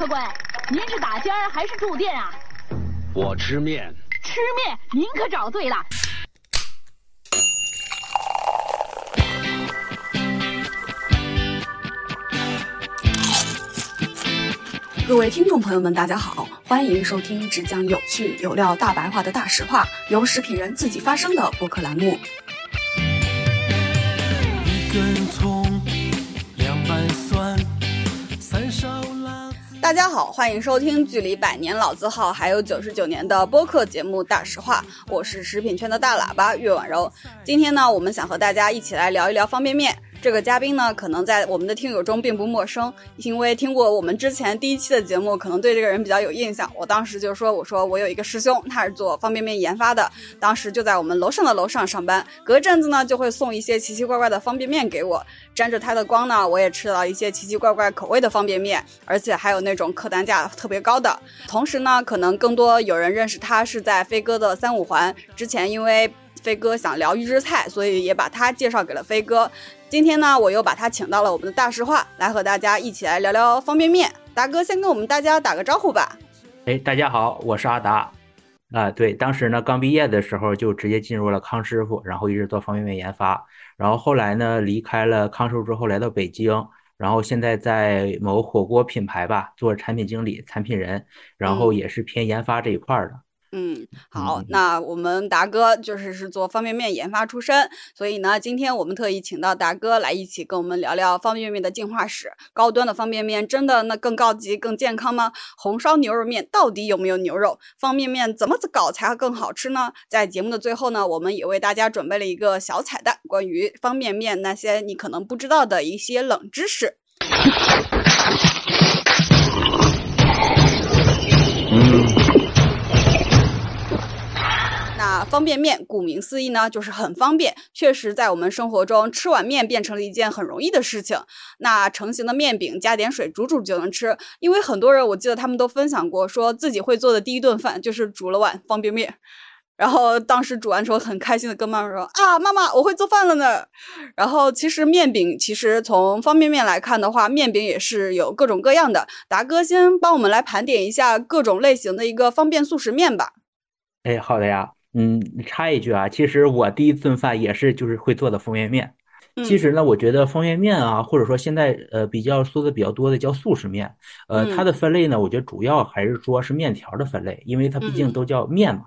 客官，您是打尖儿还是住店啊？我吃面。吃面，您可找对了。各位听众朋友们，大家好，欢迎收听只讲有趣有料大白话的大实话，由食品人自己发声的播客栏目。大家好，欢迎收听距离百年老字号还有九十九年的播客节目《大实话》，我是食品圈的大喇叭岳婉柔。今天呢，我们想和大家一起来聊一聊方便面。这个嘉宾呢，可能在我们的听友中并不陌生，因为听过我们之前第一期的节目，可能对这个人比较有印象。我当时就说，我说我有一个师兄，他是做方便面研发的，当时就在我们楼上的楼上上班，隔阵子呢就会送一些奇奇怪怪的方便面给我，沾着他的光呢，我也吃到一些奇奇怪怪口味的方便面，而且还有那种客单价特别高的。同时呢，可能更多有人认识他是在飞哥的三五环之前，因为飞哥想聊预制菜，所以也把他介绍给了飞哥。今天呢，我又把他请到了我们的大实话，来和大家一起来聊聊方便面。达哥先跟我们大家打个招呼吧。哎，大家好，我是阿达。啊，对，当时呢刚毕业的时候就直接进入了康师傅，然后一直做方便面研发。然后后来呢离开了康师傅之后来到北京，然后现在在某火锅品牌吧做产品经理、产品人，然后也是偏研发这一块的。嗯，好，那我们达哥就是是做方便面研发出身，所以呢，今天我们特意请到达哥来一起跟我们聊聊方便面的进化史。高端的方便面真的那更高级、更健康吗？红烧牛肉面到底有没有牛肉？方便面怎么搞才会更好吃呢？在节目的最后呢，我们也为大家准备了一个小彩蛋，关于方便面那些你可能不知道的一些冷知识。那方便面顾名思义呢，就是很方便，确实在我们生活中吃碗面变成了一件很容易的事情。那成型的面饼加点水煮煮就能吃，因为很多人我记得他们都分享过，说自己会做的第一顿饭就是煮了碗方便面。然后当时煮完之后很开心的跟妈妈说啊，妈妈我会做饭了呢。然后其实面饼其实从方便面来看的话，面饼也是有各种各样的。达哥先帮我们来盘点一下各种类型的一个方便速食面吧。哎，好的呀。嗯，插一句啊，其实我第一顿饭也是就是会做的方便面。其实呢，我觉得方便面啊，或者说现在呃比较说的比较多的叫速食面，呃，它的分类呢，我觉得主要还是说是面条的分类，因为它毕竟都叫面嘛。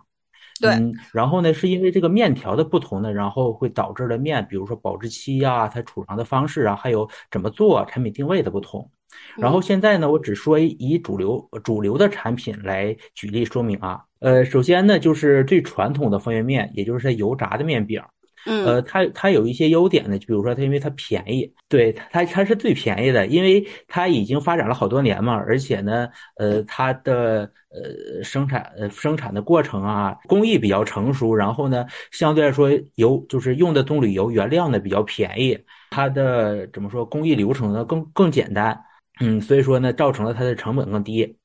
对。嗯，然后呢，是因为这个面条的不同呢，然后会导致了面，比如说保质期呀，它储藏的方式啊，还有怎么做，产品定位的不同。然后现在呢，我只说以主流主流的产品来举例说明啊。呃，首先呢，就是最传统的方便面，也就是它油炸的面饼。嗯，呃，它它有一些优点呢，就比如说它因为它便宜，对它它是最便宜的，因为它已经发展了好多年嘛，而且呢，呃，它的呃生产呃生产的过程啊，工艺比较成熟，然后呢，相对来说油就是用的棕榈油原料呢比较便宜，它的怎么说工艺流程呢更更简单，嗯，所以说呢，造成了它的成本更低。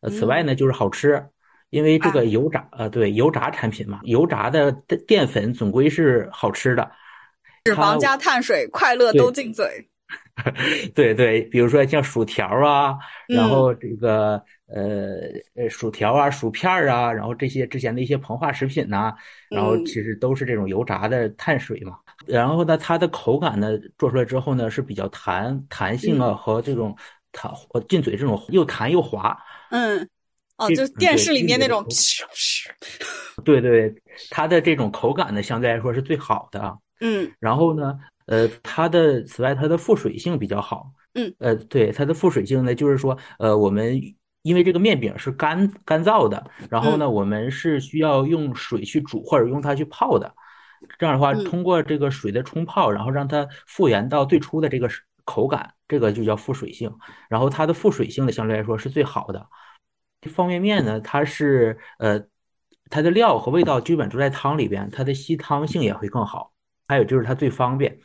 呃，此外呢，就是好吃。因为这个油炸，呃，对，油炸产品嘛，油炸的淀粉总归是好吃的，脂肪加碳水，快乐都进嘴。对对，比如说像薯条啊，然后这个呃呃薯条啊、薯片啊，然后这些之前的一些膨化食品呐，然后其实都是这种油炸的碳水嘛。然后呢，它的口感呢做出来之后呢是比较弹弹性啊和这种弹进嘴这种又弹又滑。嗯。哦，就电视里面那种，对对，它的这种口感呢，相对来说是最好的。嗯，然后呢，呃，它的此外，它的附水性比较好。嗯，呃，对，它的附水性呢，就是说，呃，我们因为这个面饼是干干燥的，然后呢，我们是需要用水去煮或者用它去泡的，这样的话，通过这个水的冲泡，然后让它复原到最初的这个口感，这个就叫附水性。然后它的附水性呢，相对来说是最好的。方便面呢，它是呃，它的料和味道基本都在汤里边，它的吸汤性也会更好。还有就是它最方便，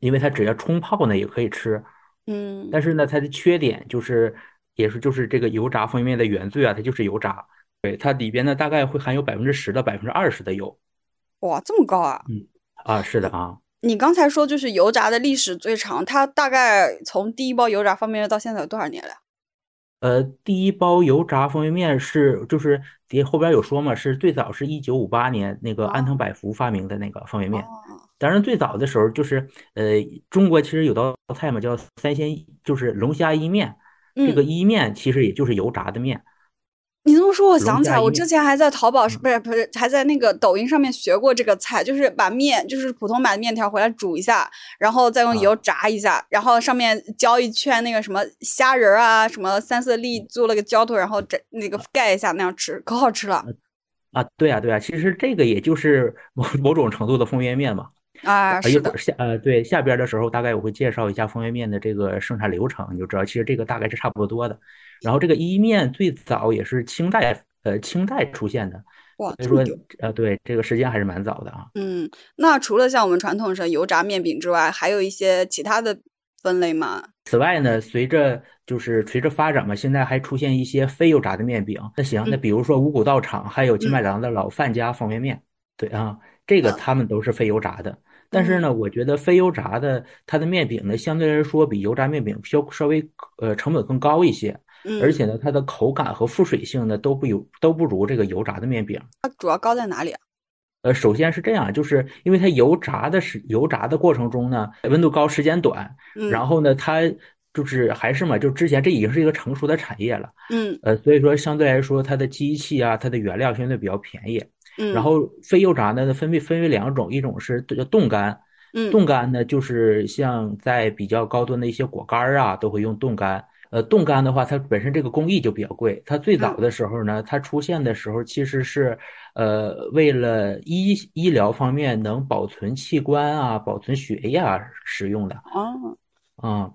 因为它只要冲泡呢也可以吃。嗯。但是呢，它的缺点就是，也是就是这个油炸方便面的原罪啊，它就是油炸。对，它里边呢大概会含有百分之十到百分之二十的油。哇，这么高啊！嗯，啊，是的啊。你刚才说就是油炸的历史最长，它大概从第一包油炸方便面到现在有多少年了？呃，第一包油炸方便面是就是底后边有说嘛，是最早是一九五八年那个安藤百福发明的那个方便面。哦，当然最早的时候就是呃，中国其实有道菜嘛，叫三鲜，就是龙虾伊面。这个嗯，意面其实也就是油炸的面，你这么说，我想起来，我。之前还在淘宝，嗯不是不是，还在那个抖音上面学过这个菜，就是把面，就是普通买的面条回来煮一下，然后再用油啊炸一下，然后上面浇一圈那个什么虾仁儿啊，什么三色粒做了个浇头，然后这那个盖一下，那样吃，可好吃了啊，对啊，对啊，其实这个也就是某某种程度的方便面嘛。啊！是的，下呃，对，下边儿的时候大概我会介绍一下方便面的这个生产流程，你就知道其实这个大概是差不多的。然后这个一面最早也是清代呃清代出现的，哇，所以说。呃对这个时间还是蛮早的啊。嗯，那除了像我们传统上油炸面饼之外，还有一些其他的分类吗？此外呢，随着就是随着发展嘛，现在还出现一些非油炸的面饼。那行，那嗯比如说五谷道场，还有金嗯麦郎的老范家方便面，对啊，这个呃他们都是非油炸的。但是嗯呢，我觉得非油炸的它的面饼呢，相对来说比油炸面饼稍稍微呃成本更高一些，而嗯，且呢，它的口感和附水性呢都不有都不如这个油炸的面饼。它主要高在哪里啊？呃，首先是这样，就是因为它油炸的时油炸的过程中呢，温度高，时间短，嗯然后呢，它就是还是嘛，就之前这已经是一个成熟的产业了，嗯呃，所以说相对来说，它的机器啊，它的原料相对比较便宜。嗯，然后非油炸呢，分别分为两种，一种是叫冻干，嗯冻干呢就是像在比较高端的一些果干儿啊，都会用冻干。呃，冻干的话，它本身这个工艺就比较贵。它最早嗯的时候呢，它出现的时候其实是，呃，为了医医疗方面能保存器官啊、保存血液啊使用的。哦，啊，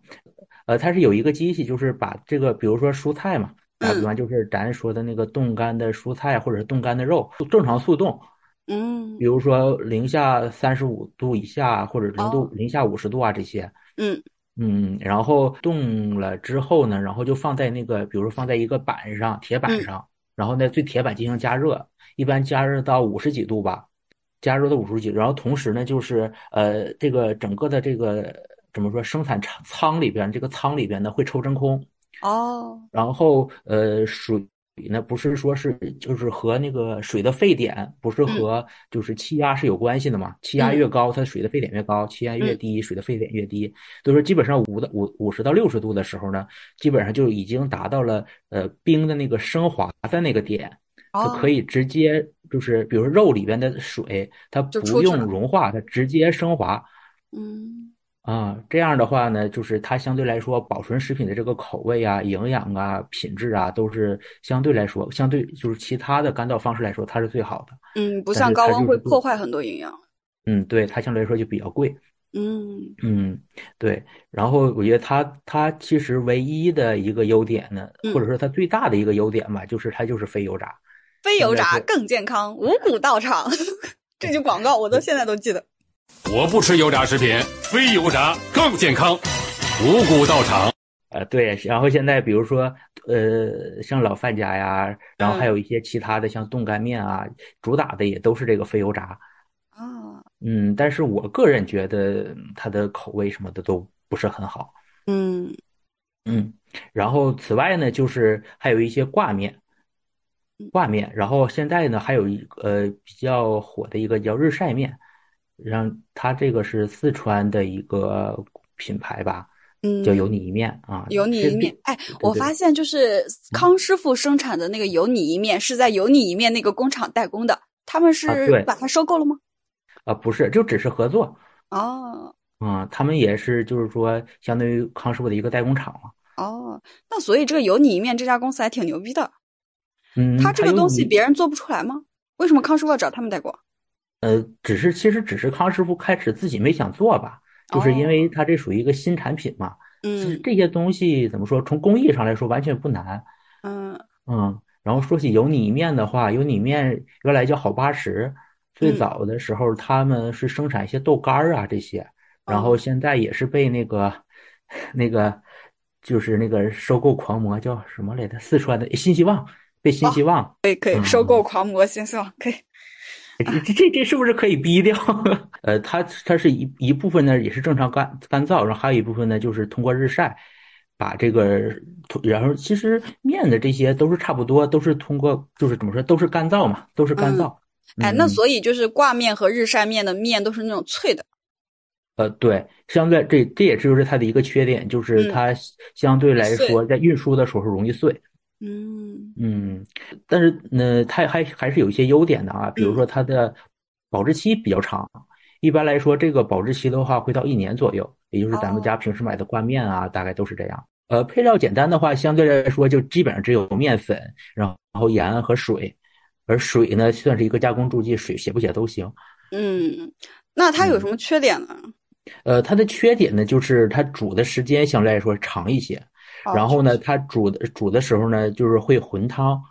呃，它是有一个机器，就是把这个，比如说蔬菜嘛，打比嗯方就是咱说的那个冻干的蔬菜或者是冻干的肉，正常速冻，嗯。比如说零下三十五度以下或者零度哦。零下五十度啊这些，嗯嗯，然后冻了之后呢，然后就放在那个，比如说放在一个板上，铁板嗯。上，然后呢对铁板进行加热，一般加热到五十几度吧，加热到五十几度，然后同时呢就是呃这个整个的这个怎么说生产仓仓里边这个仓里边呢会抽真空，哦。然后呃水呢不是说是就是和那个水的沸点不是嗯和就是气压是有关系的嘛？气压越嗯高，它水的沸点越高；气压越嗯低，水的沸点越低。所以说基本上五到五五十到六十度的时候呢，基本上就已经达到了呃冰的那个升华的那个点，它可哦，以直接就是比如说肉里边的水，它不用融化，它直接升华。嗯啊，这样的话呢，就是它相对来说保存食品的这个口味啊、营养啊、品质啊，都是相对来说，相对就是其他的干燥方式来说，它是最好的。嗯，不像高温会破坏很多营养。嗯，对，它相对来说就比较贵。嗯嗯，对。然后我觉得它它其实唯一的一个优点呢，或者嗯，说它最大的一个优点吧，就是它就是非油炸。非油炸更健康，五谷道场，这句广告我都现在都记得。我不吃油炸食品，非油炸更健康。五谷道场。呃，对，然后现在比如说，呃，像老范家呀，然后还嗯有一些其他的，像冻干面啊，主打的也都是这个非油炸。啊，嗯，但是我个人觉得它的口味什么的都不是很好。嗯嗯，然后此外呢，就是还有一些挂面，嗯挂面，然后现在呢还有一个呃比较火的一个叫日晒面，让它这个是四川的一个品牌吧，嗯叫有嗯，你一面啊，有你一面，哎，我发现就是康师傅生产的那个有你一面是在有你一面那个工厂代工的，他们啊是把它收购了吗？啊不是，就只是合作哦啊，他们也是就是说相当于康师傅的一个代工厂嘛。哦，那所以这个有你一面这家公司还挺牛逼的，嗯，他这个东西别人做不出来吗？为什么康师傅要找他们代工？呃，只是其实只是康师傅开始自己没想做吧，就是因为哦，它这属于一个新产品嘛。其实嗯这些东西怎么说，从工艺上来说完全不难。嗯嗯，然后说起油泥面的话，油泥面原来叫好八十，最嗯早的时候他们是生产一些豆干儿啊这些，然后哦现在也是被那个那个就是那个收购狂魔叫什么来着？四川的新希望被新哦，希望，可以可以，嗯收购嗯。狂魔新希望可以。这这这这是不是可以逼掉？呃，它它是一一部分呢，也是正常干干燥，然后还有一部分呢，就是通过日晒，把这个，然后其实面的这些都是差不多，都是通过就是怎么说，都是干燥嘛，都是干燥。哎，那嗯所以就是挂面和日晒面的面都是那种脆的。呃，对，相对这这也就是它的一个缺点，就是嗯它相对来说在运输的时候容易碎。嗯嗯嗯，但是呢，它还还是有一些优点的啊，比如说它的保质期比较长。一般来说，这个保质期的话会到一年左右，也就是咱们家平时买的挂面啊，大概都是这样。呃，配料简单的话，相对来说就基本上只有面粉，然后盐和水，而水呢算是一个加工助剂，水写不写都行。嗯，那它有嗯什么缺点呢？呃，它的缺点呢，就是它煮的时间相对来说长一些，哦然后呢，它煮的煮的时候呢，就是会混汤。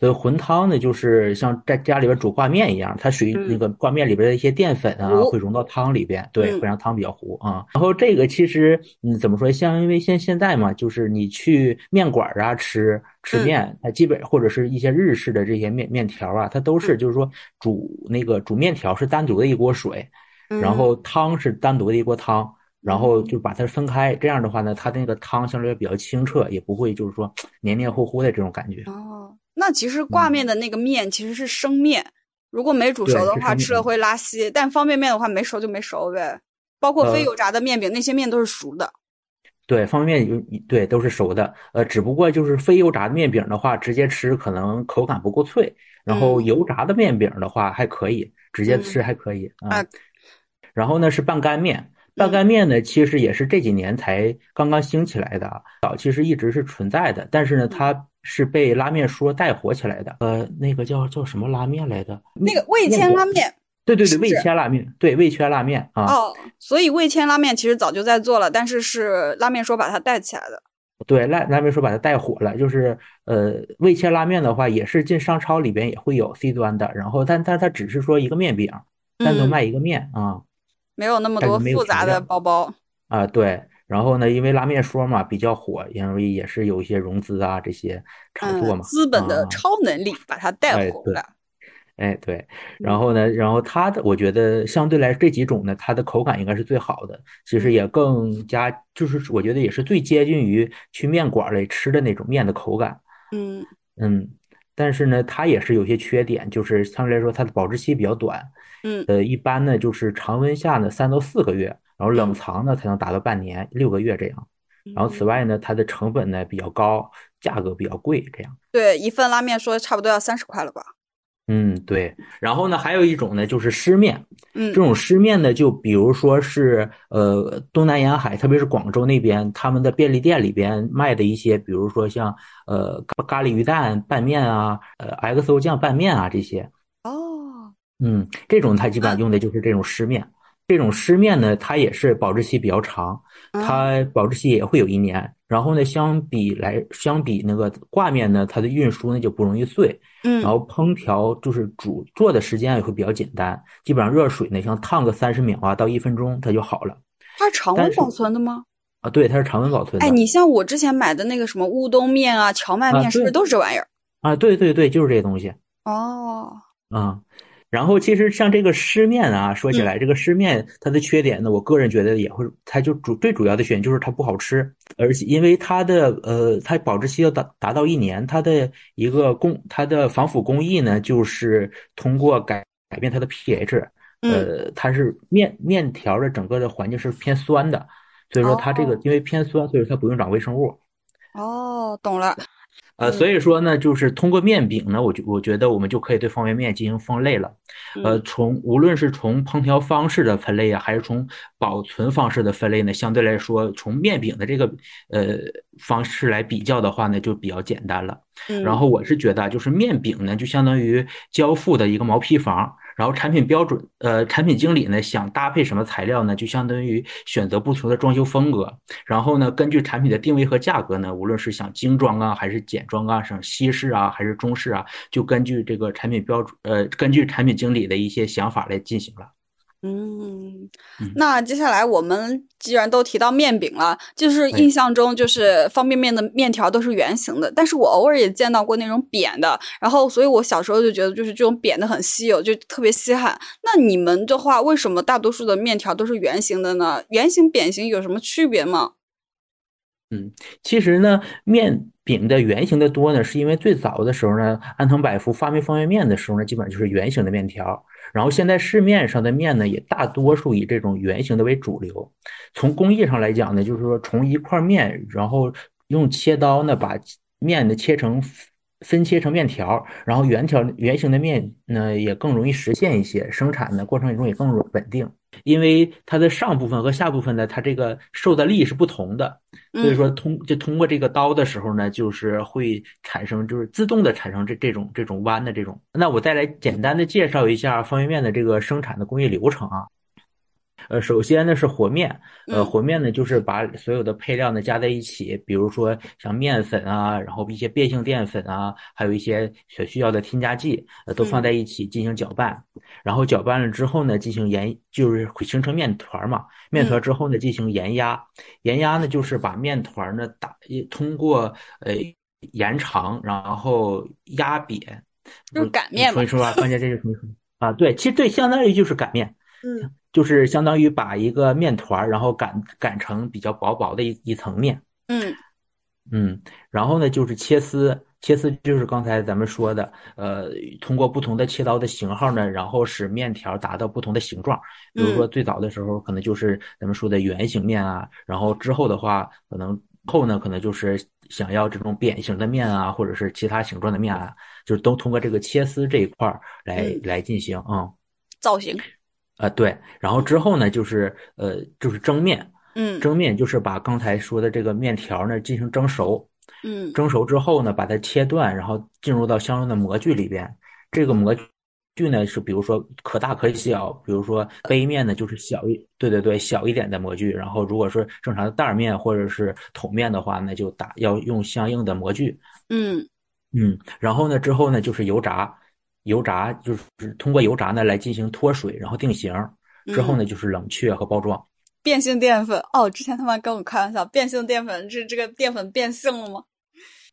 所以混汤呢，就是像在家里边煮挂面一样，它属于嗯那个挂面里边的一些淀粉啊，糊会融到汤里边，对，嗯会让汤比较糊啊。然后这个其实，嗯，怎么说？像因为现现在嘛，就是你去面馆儿啊吃吃嗯面，它基本或者是一些日式的这些面面条啊，它都是嗯就是说煮那个煮面条是单独的一锅水，然嗯后汤是单独的一锅汤，然后就把它分开。这样的话呢，它那个汤相对比较清澈，也不会就是说 黏黏糊糊的这种感觉。哦，那其实挂面的那个面其实是生面，如果没煮熟的话，吃了会拉稀。但方便面的话，没熟就没熟呗。包括非呃油炸的面饼，那些面都是熟的。对，方便面有对都是熟的，呃，只不过就是非油炸的面饼的话，直接吃可能口感不够脆，然后嗯油炸的面饼的话还可以，直接吃嗯还可以啊啊。然后呢是半干面，半嗯干面呢其实也是这几年才刚刚兴起来的啊，早其实一直是存在的，但是嗯呢它是被拉面说带火起来的。呃，那个叫叫什么拉面来的？那个味千拉面对对对，味千拉面，对味千拉面啊。哦，所以味千拉面其实早就在做了，但是是拉面说把它带起来的。对，拉拉面说把它带火了，就是呃，味千拉面的话，也是进商超里边也会有 C 端的，然后但但它只是说一个面饼，单独嗯卖一个面啊没有那么多复杂的包包。啊对，然后呢，因为拉面说嘛比较火，因为也是有一些融资啊这些炒作嗯，嘛，资本的啊超能力把它带火了。哎，对，然后呢，然后它的，我觉得相对来这几种呢，它的口感应该是最好的，其实也更加，就是我觉得也是最接近于去面馆儿里吃的那种面的口感。嗯嗯，但是呢，它也是有些缺点，就是相对来说它的保质期比较短，嗯呃，一般呢就是常温下呢三到四个月，然后冷嗯藏呢才能达到半年六个月这样。然后此外呢，它的成本呢比较高，价格比较贵，这样。对，一份拉面说差不多要三十块了吧？嗯，对。然后呢，还有一种呢就是湿面，嗯这种湿面呢，就比如说是呃东南沿海，特别是广州那边，他们的便利店里边卖的一些，比如说像呃咖咖喱鱼蛋拌面啊，呃 XO 酱拌面啊这些，哦，嗯，这种它基本上用的就是这种湿面。这种湿面呢，它也是保质期比较长，嗯它保质期也会有一年。然后呢，相比来相比那个挂面呢，它的运输呢就不容易碎，嗯然后烹调就是煮做的时间也会比较简单，基本上热水呢，像烫个三十秒啊到一分钟它就好了它是常温保存的吗？啊。对，它是常温保存的。哎，你像我之前买的那个什么乌冬面啊、荞麦啊面，是不是都是这玩意儿？啊，对对对，就是这些东西哦，啊。然后其实像这个湿面啊，说起嗯。来这个湿面它的缺点呢，我个人觉得也会，它就主最主要的缺点就是它不好吃，而且因为它的呃，它保质期要达达到一年，它的一个工它的防腐工艺呢，就是通过改改变它的 pH，嗯。呃，它是面面条的整个的环境是偏酸的，所以说它这个哦。因为偏酸，所以说它不用长微生物。哦，懂了。呃，嗯所以说呢，就是通过面饼呢，我就我觉得我们就可以对方便面进行分类了。呃，嗯从无论是从烹调方式的分类啊，还是从保存方式的分类呢，相对来说，从面饼的这个呃方式来比较的话呢，就比较简单了。嗯，然后我是觉得啊，就是面饼呢，就相当于交付的一个毛坯房，然后产品标准，呃，产品经理呢想搭配什么材料呢，就相当于选择不同的装修风格，然后呢，根据产品的定位和价格呢，无论是想精装啊，还是简装啊，想西式啊，还是中式啊，就根据这个产品标准，呃，根据产品经理的一些想法来进行了。嗯嗯，那接下来我们既然都提到面饼了，就是哎印象中就是方便面的面条都是圆形的，但是我偶尔也见到过那种扁的，然后所以我小时候就觉得就是这种扁的很稀有，就特别稀罕。那你们的话，为什么大多数的面条都是圆形的呢？圆形、扁形有什么区别吗？嗯，其实呢，面饼的圆形的多呢，是因为最早的时候呢，安藤百福发明方便面的时候呢，基本上就是圆形的面条。然后现在市面上的面呢，也大多数以这种圆形的为主流。从工艺上来讲呢，就是说从一块面，然后用切刀呢把面呢切成分切成面条，然后圆条圆形的面呢也更容易实现一些，生产的过程中也更稳定。因为它的上部分和下部分呢，它这个受的力是不同的，所以说通就通过这个刀的时候呢，就是会产生就是自动的产生这这种这种弯的这种。那我再来简单的介绍一下方便面的这个生产的工艺流程啊。呃，首先呢是和面，呃，和面呢就是把所有的配料呢加在一起，比如说像面粉啊，然后一些变性淀粉啊，还有一些所需要的添加剂，呃，都放在一起进行搅拌，然后搅拌了之后呢，进行研，就是会形成面团嘛，面团之后呢进行研压，研压呢就是把面团呢打，通过呃延长，然后压扁，就是擀面嘛。所以说啊，关键这就是什么？啊，对，其实对，相当于就是擀面。嗯。就是相当于把一个面团然后擀擀成比较薄薄的一一层面。嗯嗯，然后呢，就是切丝，切丝就是刚才咱们说的，呃，通过不同的切刀的型号呢，然后使面条达到不同的形状。比如说最早的时候，可能就是咱们说的圆形面啊，然后之后的话，可能后呢，可能就是想要这种扁形的面啊，或者是其他形状的面啊，就是都通过这个切丝这一块来来进行啊造型。啊，对，然后之后呢，就是呃，就是蒸面，嗯，蒸面就是把刚才说的这个面条呢进行蒸熟，嗯，蒸熟之后呢，把它切断，然后进入到相应的模具里边。这个模具呢是比如说可大可小，比如说杯面呢就是小一，对对对，小一点的模具。然后如果说正常的袋面或者是桶面的话，那就打要用相应的模具，嗯嗯，然后呢之后呢就是油炸。油炸就是通过油炸呢来进行脱水，然后定型，之后呢就是冷却和包装。变性淀粉哦，之前他们跟我开玩笑，变性淀粉是这个淀粉变性了吗？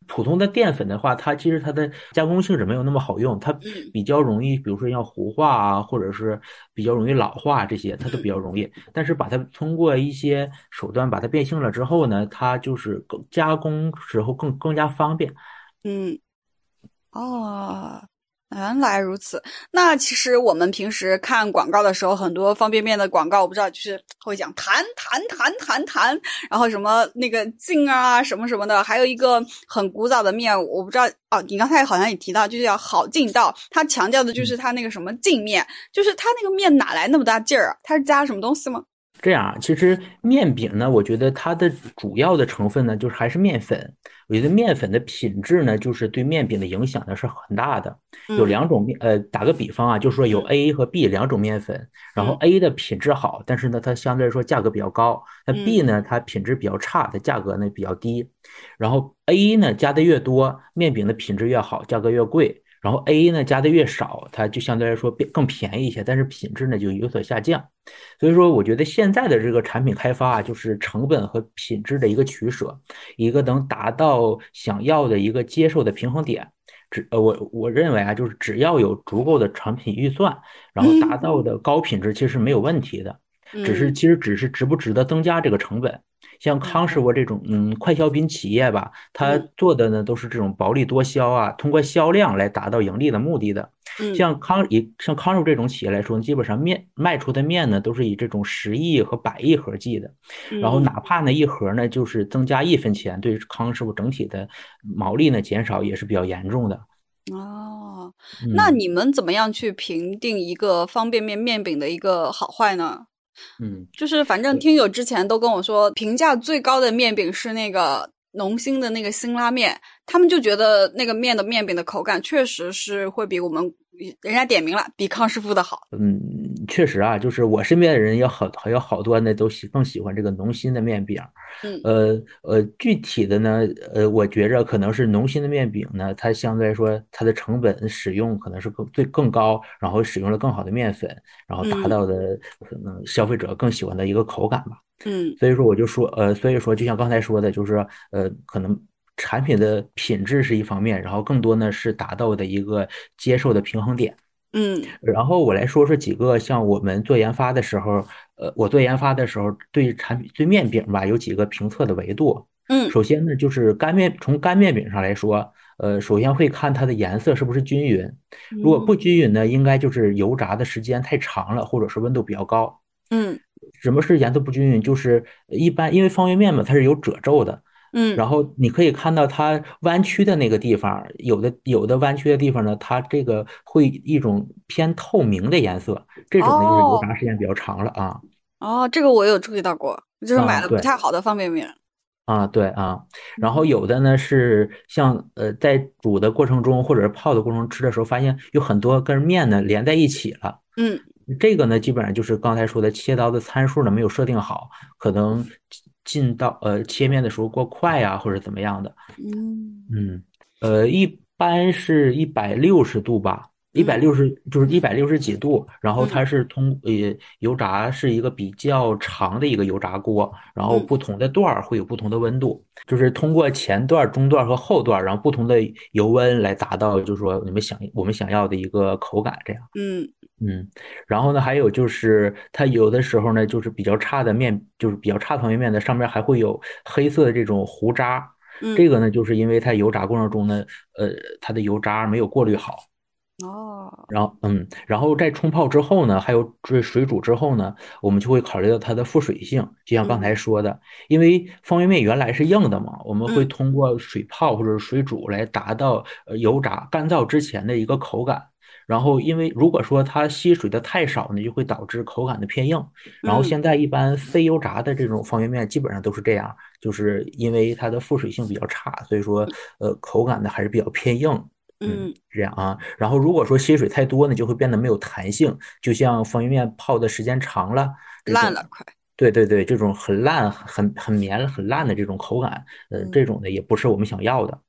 普通的淀粉的话，它其实它的加工性质没有那么好用，它比较容易，比如说要糊化啊，或者是比较容易老化这些，它都比较容易。但是把它通过一些手段把它变性了之后呢，它就是更加工时候更更加方便。嗯，哦。原来如此，那其实我们平时看广告的时候，很多方便面的广告，我不知道就是会讲弹弹弹弹弹，然后什么那个劲啊什么什么的，还有一个很古早的面，我不知道哦，你刚才好像也提到，就是叫好劲道，它强调的就是它那个什么劲面，就是它那个面哪来那么大劲儿啊？它是加了什么东西吗？这样，其实面饼呢，我觉得它的主要的成分呢，就是还是面粉。我觉得面粉的品质呢，就是对面饼的影响呢是很大的。有两种面，呃，打个比方啊，就是说有 A 和 B 两种面粉，然后 A 的品质好，但是呢，它相对来说价格比较高；那 B 呢，它品质比较差，它价格呢比较低。然后 A 呢加的越多，面饼的品质越好，价格越贵。然后 A 呢加的越少，它就相对来说变更便宜一些，但是品质呢就有所下降。所以说，我觉得现在的这个产品开发啊，就是成本和品质的一个取舍，一个能达到想要的一个接受的平衡点。只呃，我我认为啊，就是只要有足够的产品预算，然后达到的高品质，其实没有问题的。只是其实只是值不值得增加这个成本。像康师傅这种嗯快消品企业吧，它做的呢都是这种薄利多销啊，通过销量来达到盈利的目的的。像康以像康师傅这种企业来说，基本上面卖出的面呢都是以这种十亿和百亿盒计的，然后哪怕呢一盒呢就是增加一分钱，对康师傅整体的毛利呢减少也是比较严重的。哦，那你们怎么样去评定一个方便面面饼的一个好坏呢？嗯，就是反正听友之前都跟我说，评价最高的面饼是那个农心的那个辛拉面，他们就觉得那个面的面饼的口感确实是会比我们。人家点名了，比康师傅的好。嗯，确实啊，就是我身边的人有好还有好多呢，都喜更喜欢这个农心的面饼。嗯，呃呃，具体的呢，呃，我觉着可能是农心的面饼呢，它相对来说它的成本使用可能是更最更高，然后使用了更好的面粉，然后达到的可能消费者更喜欢的一个口感吧。嗯，所以说我就说，呃，所以说就像刚才说的，就是呃，可能。产品的品质是一方面，然后更多呢是达到的一个接受的平衡点。嗯，然后我来说说几个像我们做研发的时候，呃，我做研发的时候对产品对面饼吧有几个评测的维度。嗯首先呢，就是干面，从干面饼上来说，呃，首先会看它的颜色是不是均匀。如果不均匀呢，应该就是油炸的时间太长了，或者是温度比较高。嗯什么是颜色不均匀？就是一般因为方便面嘛，它是有褶皱的，嗯，然后你可以看到它弯曲的那个地方，有的有的弯曲的地方呢，它这个会一种偏透明的颜色，这种呢就是油炸时间比较长了啊。哦，这个我有注意到过，就是啊买了不太好的方便面。啊，对啊，然后有的呢是像呃，在煮的过程中或者是泡的过程中吃的时候，发现有很多根面呢连在一起了。嗯这个呢，基本上就是刚才说的切刀的参数呢没有设定好，可能进到呃切面的时候过快呀、或者怎么样的。嗯嗯，呃，一般是一百六十度吧，一百六十就是一百六十几度，然后它是通呃油炸是一个比较长的一个油炸锅，然后嗯不同的段儿会有不同的温度，就是通过前段、中段和后段，然后不同的油温来达到，就是说你们想我们想要的一个口感这样。嗯嗯，然后呢，还有就是它有的时候呢，就是比较差的面，就是比较差的方便面的，上面还会有黑色的这种糊渣。嗯，这个呢，就是因为它油炸过程中呢，呃，它的油渣没有过滤好，哦，然后嗯，然后在冲泡之后呢，还有水水煮之后呢，我们就会考虑到它的复水性，就像刚才说的，因为方便面原来是硬的嘛，我们会嗯通过水泡或者水煮来达到呃油炸干燥之前的一个口感。然后，因为如果说它吸水的太少呢，就会导致口感的偏硬。然后嗯现在一般非油炸的这种方便面基本上都是这样，就是因为它的附水性比较差，所以说呃口感呢还是比较偏硬。嗯这样啊。然后如果说吸水太多呢，就会变得没有弹性，就像方便面泡的时间长了，烂了快。对对对，这种很烂、很很绵、很烂的这种口感，呃，嗯这种的也不是我们想要的。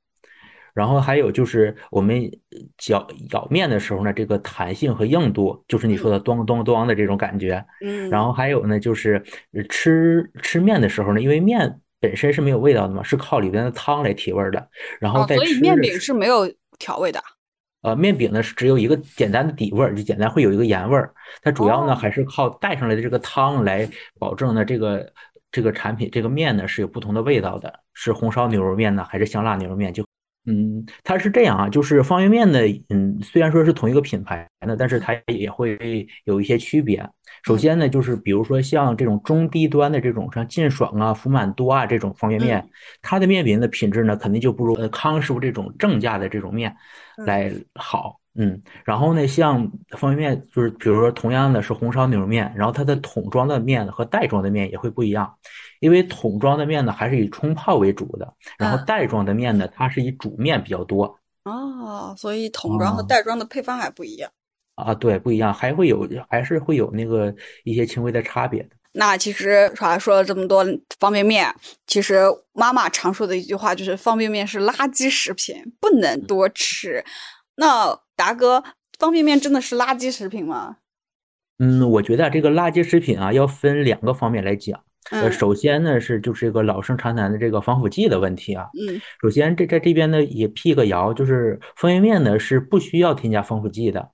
然后还有就是我们呃嚼咬面的时候呢，这个弹性和硬度，就是你说的咚咚咚的这种感觉。嗯，然后还有呢，就是呃吃吃面的时候呢，因为面本身是没有味道的嘛，是靠里边的汤来提味儿的。然后所以面饼是没有调味的。呃，面饼呢是只有一个简单的底味儿，就简单会有一个盐味儿。它主要呢哦还是靠带上来的这个汤来保证呢这个这个产品这个面呢是有不同的味道的，是红烧牛肉面呢还是香辣牛肉面？就嗯，它是这样啊，就是方便面呢，嗯，虽然说是同一个品牌的，但是它也会有一些区别。首先呢，就是比如说像这种中低端的这种像劲爽啊、福满多啊这种方便面，它的面饼的品质呢，肯定就不如呃康师傅这种正价的这种面来好。嗯，然后呢，像方便面，就是比如说同样的是红烧牛肉面，然后它的桶装的面和袋装的面也会不一样，因为桶装的面呢还是以冲泡为主的，然后嗯袋装的面呢，它是以煮面比较多哦，所以桶装和哦袋装的配方还不一样。啊，对，不一样，还会有还是会有那个一些轻微的差别的。那其实说说了这么多方便面，其实妈妈常说的一句话就是方便面是垃圾食品，不能多吃。那达哥，方便面真的是垃圾食品吗？嗯，我觉得啊这个垃圾食品啊，要分两个方面来讲。呃，嗯首先呢是就是这个老生常谈的这个防腐剂的问题啊。嗯首先这在这边呢也辟个谣，就是方便面呢是不需要添加防腐剂的，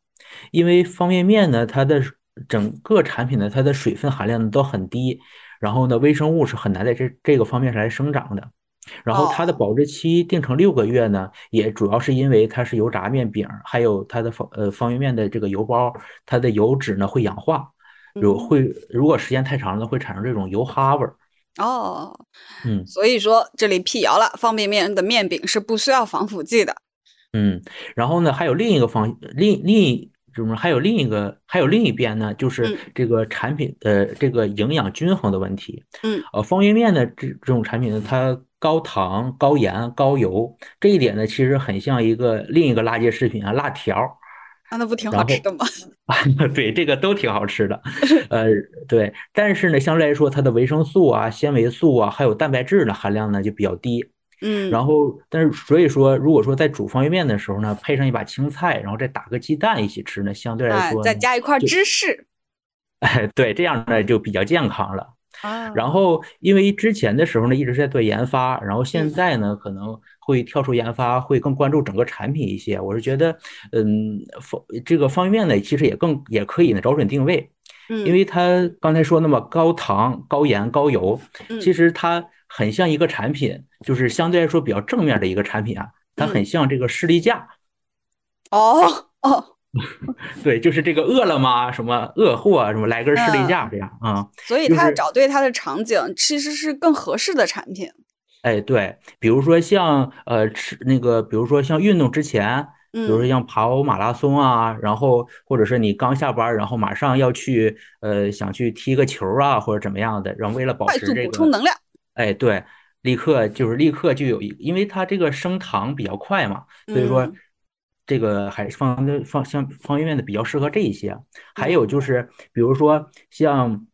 因为方便面呢它的整个产品呢它的水分含量都很低，然后呢微生物是很难在这这个方面上来生长的。然后它的哦保质期定成六个月呢，也主要是因为它是油炸面饼，还有它的方呃方便面的这个油包，它的油脂呢会氧化，有嗯会如果时间太长了会产生这种油哈味儿。哦，嗯所以说这里辟谣了，方便面的面饼是不需要防腐剂的。嗯，然后呢还有另一个方另另一什么还有另一个还有另一边呢，就是嗯这个产品呃这个营养均衡的问题。嗯呃，方便面的这这种产品呢，它高糖、高盐、高油，这一点呢其实很像一个另一个垃圾食品啊，辣条儿。啊，那不挺好吃的吗？啊对，这个都挺好吃的，呃，对，但是呢，相对来说，它的维生素啊、纤维素啊，还有蛋白质的含量呢就比较低。嗯，然后，但是所以说，如果说在煮方便面的时候呢，配上一把青菜，然后再打个鸡蛋一起吃呢，相对来哎说，呢，再加一块芝士哎，对，这样呢就比较健康了。啊。然后，因为之前的时候呢一直在做研发，然后现嗯在呢。可能会跳出研发，会更关注整个产品一些。我是觉得，嗯，方这个方便面呢，其实也更也可以呢找准定位，嗯，因为它刚才说那么高糖、高盐、高油，嗯其实它很像一个产品，就是相对来说比较正面的一个产品啊，它很像这个士力架。哦哦，对，就是这个饿了么什么饿货什么来根士力架这样啊。所以他找对他的场景其实是更合适的产品。哎，对，比如说像呃吃那个，比如说像运动之前，比如说嗯像跑马拉松啊，然后或者是你刚下班儿，然后马上要去呃想去踢个球啊，或者怎么样的，然后为了保持这个，补充能量。哎，对，立刻就是立刻就有一，因为它这个升糖比较快嘛，所以说嗯这个还是方的方像方便面的比较适合这一些。还嗯有就是，比如说像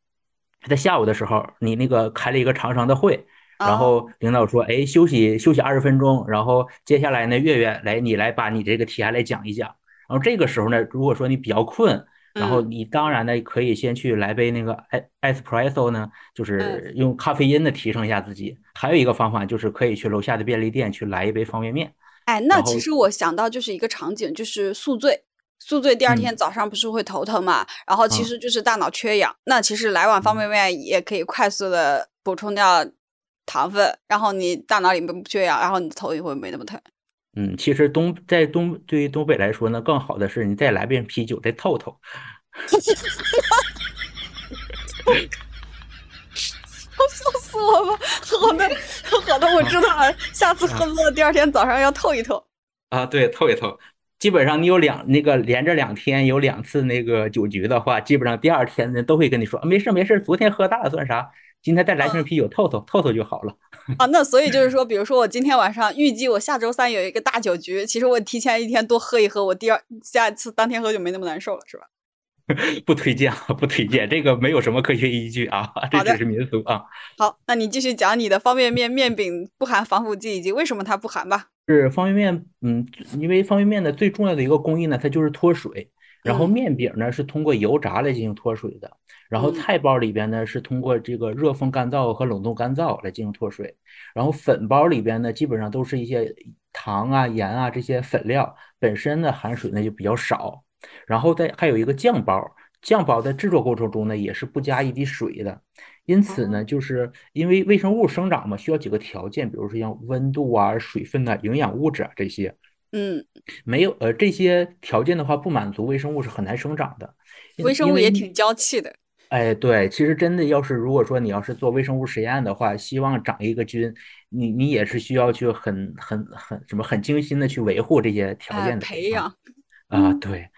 在下午的时候，你那个开了一个长长的会。然哦后领导说：“哎，休息休息二十分钟，然后接下来呢，月月来你来把你这个题还来讲一讲。然后这个时候呢，如果说你比较困，然后嗯你当然呢可以先去来杯那个埃 espresso 呢，就是嗯用咖啡因的提升一下自己。还有一个方法就是可以去楼下的便利店去来一杯方便面。哎，那其实我想到就是一个场景，就是宿醉。宿醉第二天嗯早上不是会头疼嘛？然后其嗯实就是大脑缺氧。那其实来碗方便面也可以快速的补充掉糖分，然后你大脑里面不缺氧，然后你头也会没那么疼。嗯，其实东在东对于东北来说呢，更好的是你再来杯啤酒再透透。笑死我了！好的，好的，我知道了。下次喝多了，第二天早上要透一透。啊，对，透一透。基本上你有两那个连着两天有两次那个酒局的话，基本上第二天呢都会跟你说，啊没事没事，昨天喝大了算啥？今天再来瓶啤酒透透透透就好了。啊，那所以就是说，比如说我今天晚上预计我下周三有一个大酒局，其实我提前一天多喝一喝，我第二下一次当天喝就没那么难受了，是吧？不推荐啊，不推荐，这个没有什么科学依据啊，这只是民俗啊。好，那你继续讲你的方便面面饼不含防腐剂以及为什么它不含吧。是方便面，嗯，因为方便面的最重要的一个工艺呢，它就是脱水。然后嗯面饼呢是通过油炸来进行脱水的，然后嗯菜包里边呢是通过这个热风干燥和冷冻干燥来进行脱水，然后粉包里边呢基本上都是一些糖啊、盐啊这些粉料，本身呢含水呢就比较少，然后再还有一个酱包，酱包在制作过程中呢也是不加一滴水的，因此呢就是因为微生物生长嘛，需要几个条件，比如说像温度啊、水分啊、营养物质啊这些。嗯，没有呃这些条件的话，不满足微生物是很难生长的。微生物也挺娇气的。哎，对，其实真的要是如果说你要是做微生物实验的话，希望长一个菌，你你也是需要去很很很什么很精心的去维护这些条哎件的啊培养啊，对。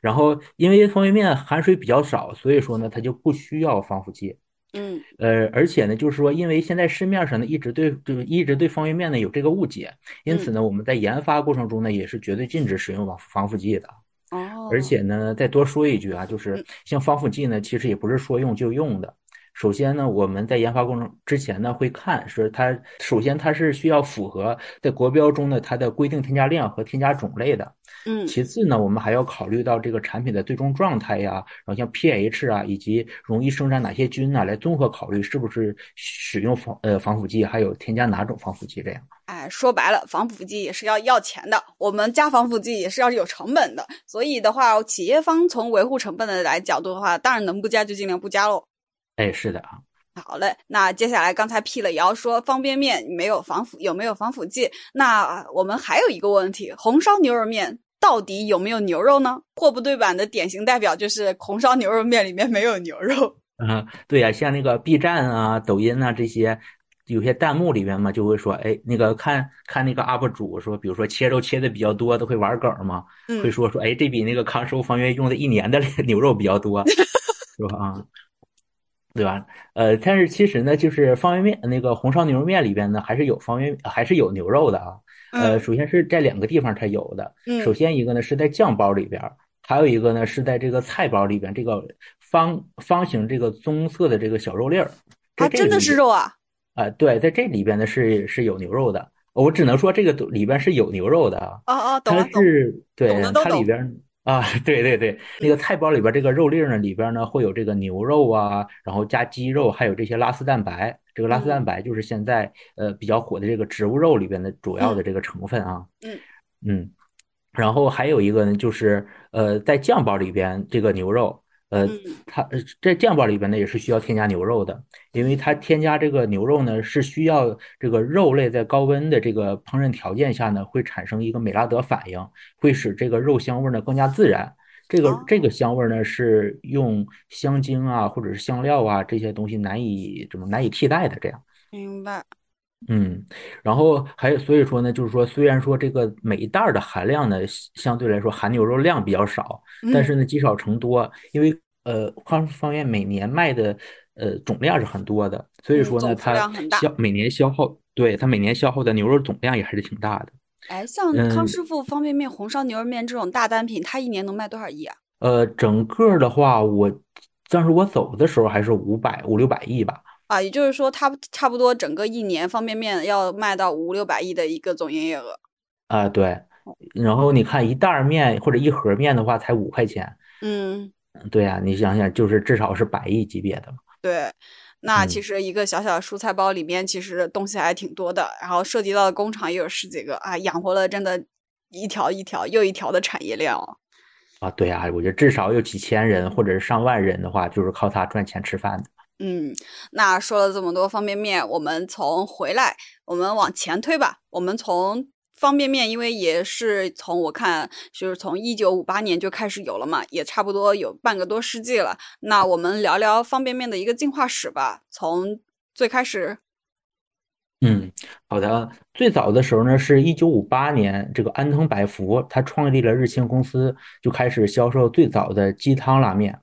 然后因为方便面含水比较少，所以说呢，它就不需要防腐剂。嗯呃，而且呢，就是说，因为现在市面上呢一直对就是一直对方便面呢有这个误解，因此呢，我们在研发过程中呢也是绝对禁止使用防防腐剂的。哦，而且呢，再多说一句啊，就是嗯像防腐剂呢，其实也不是说用就用的。首先呢，我们在研发过程之前呢，会看是它首先它是需要符合在国标中的它的规定添加量和添加种类的。嗯其次呢，我们还要考虑到这个产品的最终状态呀，然后像 pH 啊，以及容易生产哪些菌呐，来综合考虑是不是使用防呃防腐剂，还有添加哪种防腐剂这样。哎，说白了，防腐剂也是要要钱的，我们加防腐剂也是要有成本的。所以的话，企业方从维护成本的来角度的话，当然能不加就尽量不加喽。哎，是的啊。好嘞，那接下来刚才辟了谣说方便面没有防腐，有没有防腐剂？那我们还有一个问题，红烧牛肉面到底有没有牛肉呢？货不对版的典型代表就是红烧牛肉面里面没有牛肉。嗯，对呀，像那个 B 站啊、抖音啊这些，有些弹幕里面嘛就会说，哎，那个看看那个 UP 主说，比如说切肉切的比较多，都会玩梗嘛，嗯会说说，哎，这比那个康师傅方便面用的一年的 牛肉比较多，是吧？啊，对吧？呃，但是其实呢，就是方便面那个红烧牛肉面里边呢，还是有方便还是有牛肉的啊。呃，嗯首先是在两个地方它有的，嗯首先一个呢是在酱包里边儿，还有一个呢是在这个菜包里边，这个方方形这个棕色的这个小肉粒儿，啊真的是肉啊！啊、对，在这里边呢是是有牛肉的，我只能说这个里边是有牛肉的啊，哦哦，懂它了。是对它里边啊，对对对，那个菜包里边这个肉粒儿呢，里边呢会有这个牛肉啊，然后加鸡肉，还有这些拉丝蛋白。这个拉丝蛋嗯白就是现在呃比较火的这个植物肉里边的主要的这个成分啊。嗯嗯，然后还有一个呢，就是呃在酱包里边这个牛肉，呃嗯，它呃在酱包里边呢也是需要添加牛肉的，因为它添加这个牛肉呢是需要这个肉类在高温的这个烹饪条件下呢会产生一个美拉德反应，会使这个肉香味呢更加自然。这个哦这个香味呢是用香精啊或者是香料啊这些东西难以怎么难以替代的这样。明白。嗯，然后还有，所以说呢，就是说，虽然说这个每一袋儿的含量呢，相相对来说含牛肉量比较少，但嗯是呢，积少成多，因为呃，康师傅方面每年卖的呃总量是很多的，所以嗯说呢，它消每年消耗，对，它每年消耗的牛肉总量也还是挺大的。哎，像康嗯师傅方便面、红烧牛肉面这种大单品，它一年能卖多少亿啊？呃，整个的话，我当时我走的时候还是五百五六百亿吧。啊，也就是说，它差不多整个一年方便面要卖到五六百亿的一个总营业额。啊、对，然后你看一袋儿面或者一盒面的话，才五块钱。嗯，对呀、你想想，就是至少是百亿级别的嘛。对。那其嗯实一个小小的蔬菜包里面，其实东西还挺多的，然后涉及到的工厂也有十几个啊，养活了真的一条一条又一条的产业链哦。啊，对啊、我觉得至少有几千人或者是上万人的话，就是靠它赚钱吃饭的。嗯，那说了这么多方便面，我们从回来，我们往前推吧。我们从方便面，因为也是从我看，就是从一九五八年就开始有了嘛，也差不多有半个多世纪了。那我们聊聊方便面的一个进化史吧，从最开始，嗯，好的。最早的时候呢，是一九五八年，这个安藤百福他创立了日清公司，就开始销售最早的鸡汤拉面。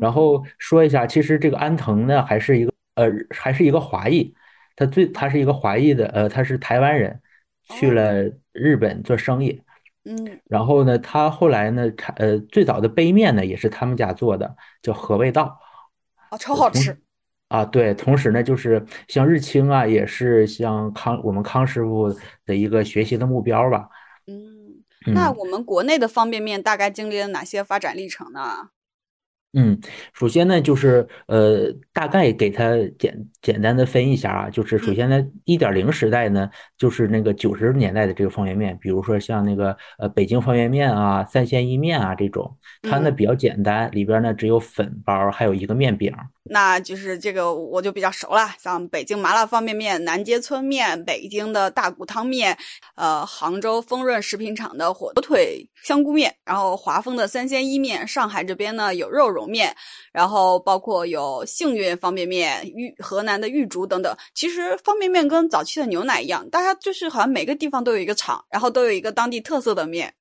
然后说一下，其实这个安藤呢，还是一个呃，还是一个华裔，他最他是一个华裔的，呃，他是台湾人，去了日本做生意。嗯然后呢，他后来呢，他呃，最早的杯面呢，也是他们家做的，叫和味道。啊，超好吃，啊，对，同时呢，就是像日清啊，也是像康我们康师傅的一个学习的目标吧。嗯。那嗯我们国内的方便面大概经历了哪些发展历程呢？嗯，首先呢，就是呃，大概给它简简单的分一下啊，就是首嗯。先呢，一点零时代呢，就是那个九十年代的这个方便面，比如说像那个呃北京方便面啊、三鲜意面啊这种，它呢嗯。比较简单，里边呢只有粉包，还有一个面饼。那就是这个我就比较熟了，像北京麻辣方便面、南街村面、北京的大骨汤面，呃，杭州丰润食品厂的火腿香菇面，然后华丰的三鲜意面，上海这边呢有肉蓉面，然后包括有幸运方便面、玉河南的玉竹等等。其实方便面跟早期的牛奶一样，大家就是好像每个地方都有一个厂，然后都有一个当地特色的面。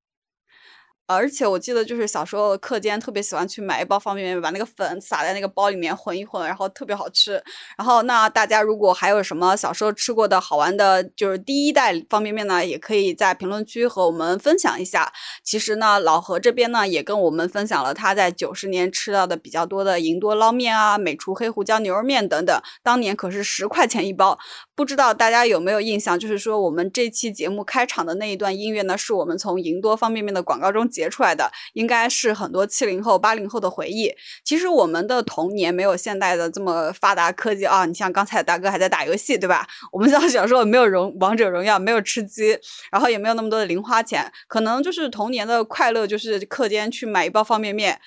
而且我记得就是小时候课间特别喜欢去买一包方便面，把那个粉撒在那个包里面混一混，然后特别好吃。然后那大家如果还有什么小时候吃过的好玩的，就是第一代方便面呢，也可以在评论区和我们分享一下。其实呢，老何这边呢也跟我们分享了他在九十年吃到的比较多的银多捞面啊、美厨黑胡椒牛肉面等等，当年可是十块钱一包。不知道大家有没有印象？就是说我们这期节目开场的那一段音乐呢，是我们从银多方便面的广告中截出来的，应该是很多七零后、八零后的回忆。其实我们的童年没有现代的这么发达科技啊，你像刚才大哥还在打游戏，对吧？我们 小小时候没有荣王者荣耀，没有吃鸡，然后也没有那么多的零花钱，可能就是童年的快乐就是课间去买一包方便面。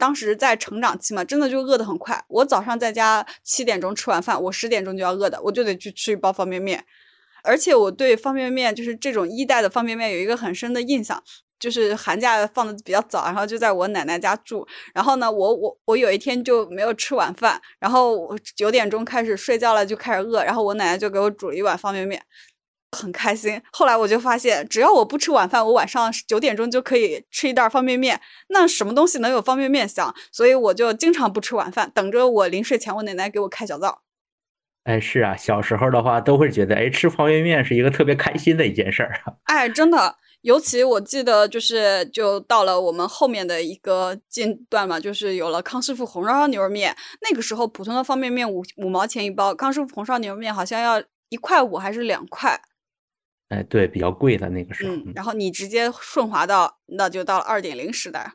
当时在成长期嘛，真的就饿得很快。我早上在家七点钟吃完饭，我十点钟就要饿的，我就得去吃一包方便面。而且我对方便面就是这种一代的方便面有一个很深的印象，就是寒假放的比较早，然后就在我奶奶家住。然后呢，我我我有一天就没有吃晚饭，然后我九点钟开始睡觉了，就开始饿，然后我奶奶就给我煮了一碗方便面。很开心。后来我就发现，只要我不吃晚饭，我晚上九点钟就可以吃一袋方便面。那什么东西能有方便面香？所以我就经常不吃晚饭，等着我临睡前我奶奶给我开小灶。哎，是啊，小时候的话都会觉得，哎，吃方便面是一个特别开心的一件事儿。哎，真的，尤其我记得就是就到了我们后面的一个阶段嘛，就是有了康师傅红烧牛肉面。那个时候普通的方便面五五毛钱一包，康师傅红烧牛肉面好像要一块五还是两块。哎，对，比较贵的那个时候。嗯，然后你直接顺滑到，那就到了二点零时代。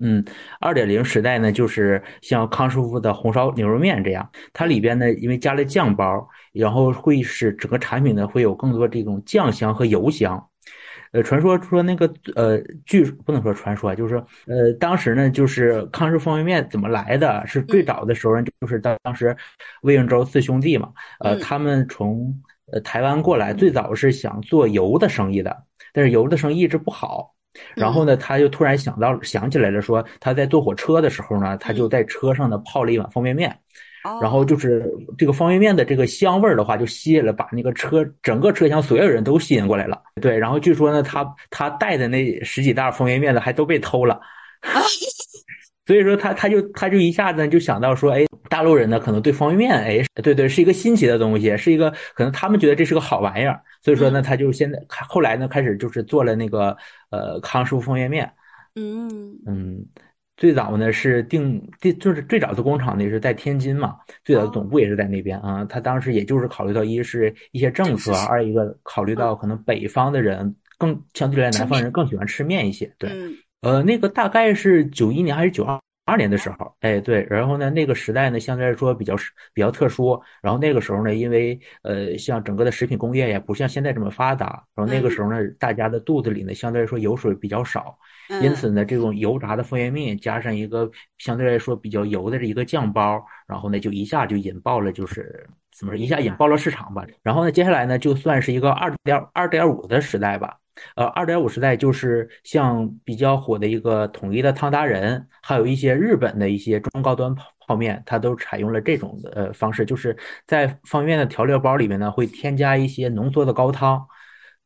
嗯，二点零时代呢，就是像康师傅的红烧牛肉面这样，它里边呢，因为加了酱包，然后会使整个产品呢会有更多这种酱香和油香。呃，传说说那个呃，据不能说传说啊，就是说呃，当时呢，就是康师傅方便面怎么来的？是最早的时候呢，就是当当时魏应周四兄弟嘛，呃，嗯他们从呃台湾过来，最早是想做油的生意的，但是油的生意一直不好。然后呢，他就突然想到想起来了，说他在坐火车的时候呢，他就在车上呢泡了一碗方便面。哦然后就是这个方便面的这个香味儿的话，就吸引了把那个车整个车厢所有人都吸引过来了。对，然后据说呢，他他带的那十几袋方便面呢，还都被偷了。所以说他他就他就一下子就想到说，哎，大陆人呢可能对方便面，哎，对对，是一个新奇的东西，是一个可能他们觉得这是个好玩意儿。所以说呢，他就现在后来呢开始就是做了那个呃康师傅方便面。嗯嗯，最早呢是定定就是最早的工厂呢也是在天津嘛，最早的总部也是在那边啊。他当时也就是考虑到一是一些政策，二一个考虑到可能北方的人更相对来南方人更喜欢吃面一些。对，嗯呃，那个大概是九一年还是九二二年的时候，哎，对，然后呢，那个时代呢相对来说比较比较特殊，然后那个时候呢，因为呃，像整个的食品工业呀不像现在这么发达，然后那个时候呢，大家的肚子里呢相对来说油水比较少。嗯，因此呢，这种油炸的方便面加上一个相对来说比较油的这一个酱包，然后呢就一下就引爆了，就是怎么说，一下引爆了市场吧。然后呢，接下来呢就算是一个二点二点五的时代吧。呃，二点五时代就是像比较火的一个统一的汤达人，还有一些日本的一些中高端泡泡面，它都采用了这种的呃方式，就是在方便面的调料包里面呢会添加一些浓缩的高汤。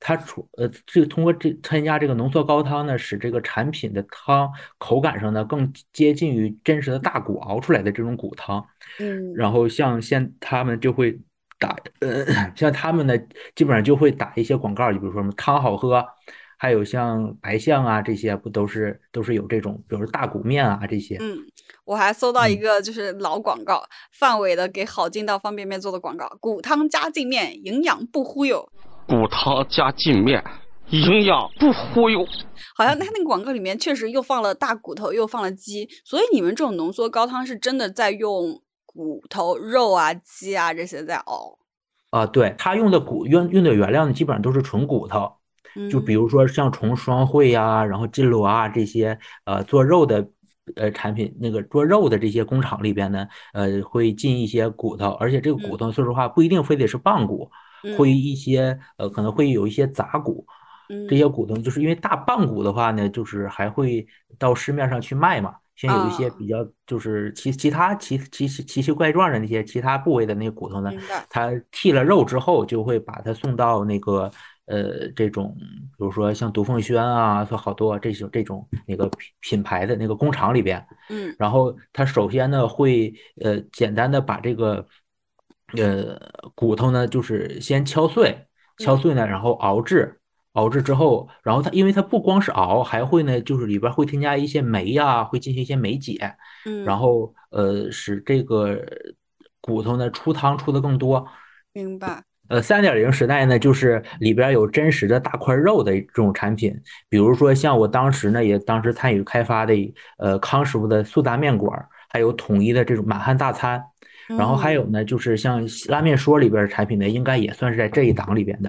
它除呃，这个通过这参加这个浓缩高汤呢，使这个产品的汤口感上呢更接近于真实的大骨熬出来的这种骨汤。嗯然后像现他们就会打，呃，像他们呢基本上就会打一些广告，就比如说什么汤好喝，还有像白象啊这些，不都是都是有这种，比如说大骨面啊这些。嗯，我还搜到一嗯个就是老广告，范伟的给好劲道方便面做的广告，骨汤加劲面，营养不忽悠。骨汤加劲面，营养不忽悠。好像他那个广告里面确实又放了大骨头，又放了鸡，所以你们这种浓缩高汤是真的在用骨头、肉啊、鸡啊这些在熬。啊，对，他用的骨用用的原料呢，基本上都是纯骨头。就比嗯如说像虫双汇呀、然后金锣啊这些呃做肉的呃产品，那个做肉的这些工厂里边呢，呃会进一些骨头，而且这个骨头说实话不一定非得是棒骨，会一些呃可能会有一些杂骨，这些骨头就是因为大棒骨的话呢，就是还会到市面上去卖嘛。像有一些啊。比较就是其其他奇奇奇奇奇怪状的那些其他部位的那些骨头呢，它剔了肉之后，就会把它送到那个呃这种，比如说像独凤轩啊，说好多这种这种那个品品牌的那个工厂里边，嗯。然后它首先呢会呃简单的把这个呃骨头呢就是先敲碎，敲碎呢然后熬制，熬制之后，然后它因为它不光是熬，还会呢就是里边会添加一些酶呀、会进行一些酶解，嗯，然后呃使这个骨头呢出汤出的更多。明白。呃，三点零时代呢，就是里边有真实的大块肉的这种产品，比如说像我当时呢，也当时参与开发的，呃，康师傅的苏打面馆，还有统一的这种满汉大餐，然后还有呢，就是像拉面说里边的产品呢，应该也算是在这一档里边的，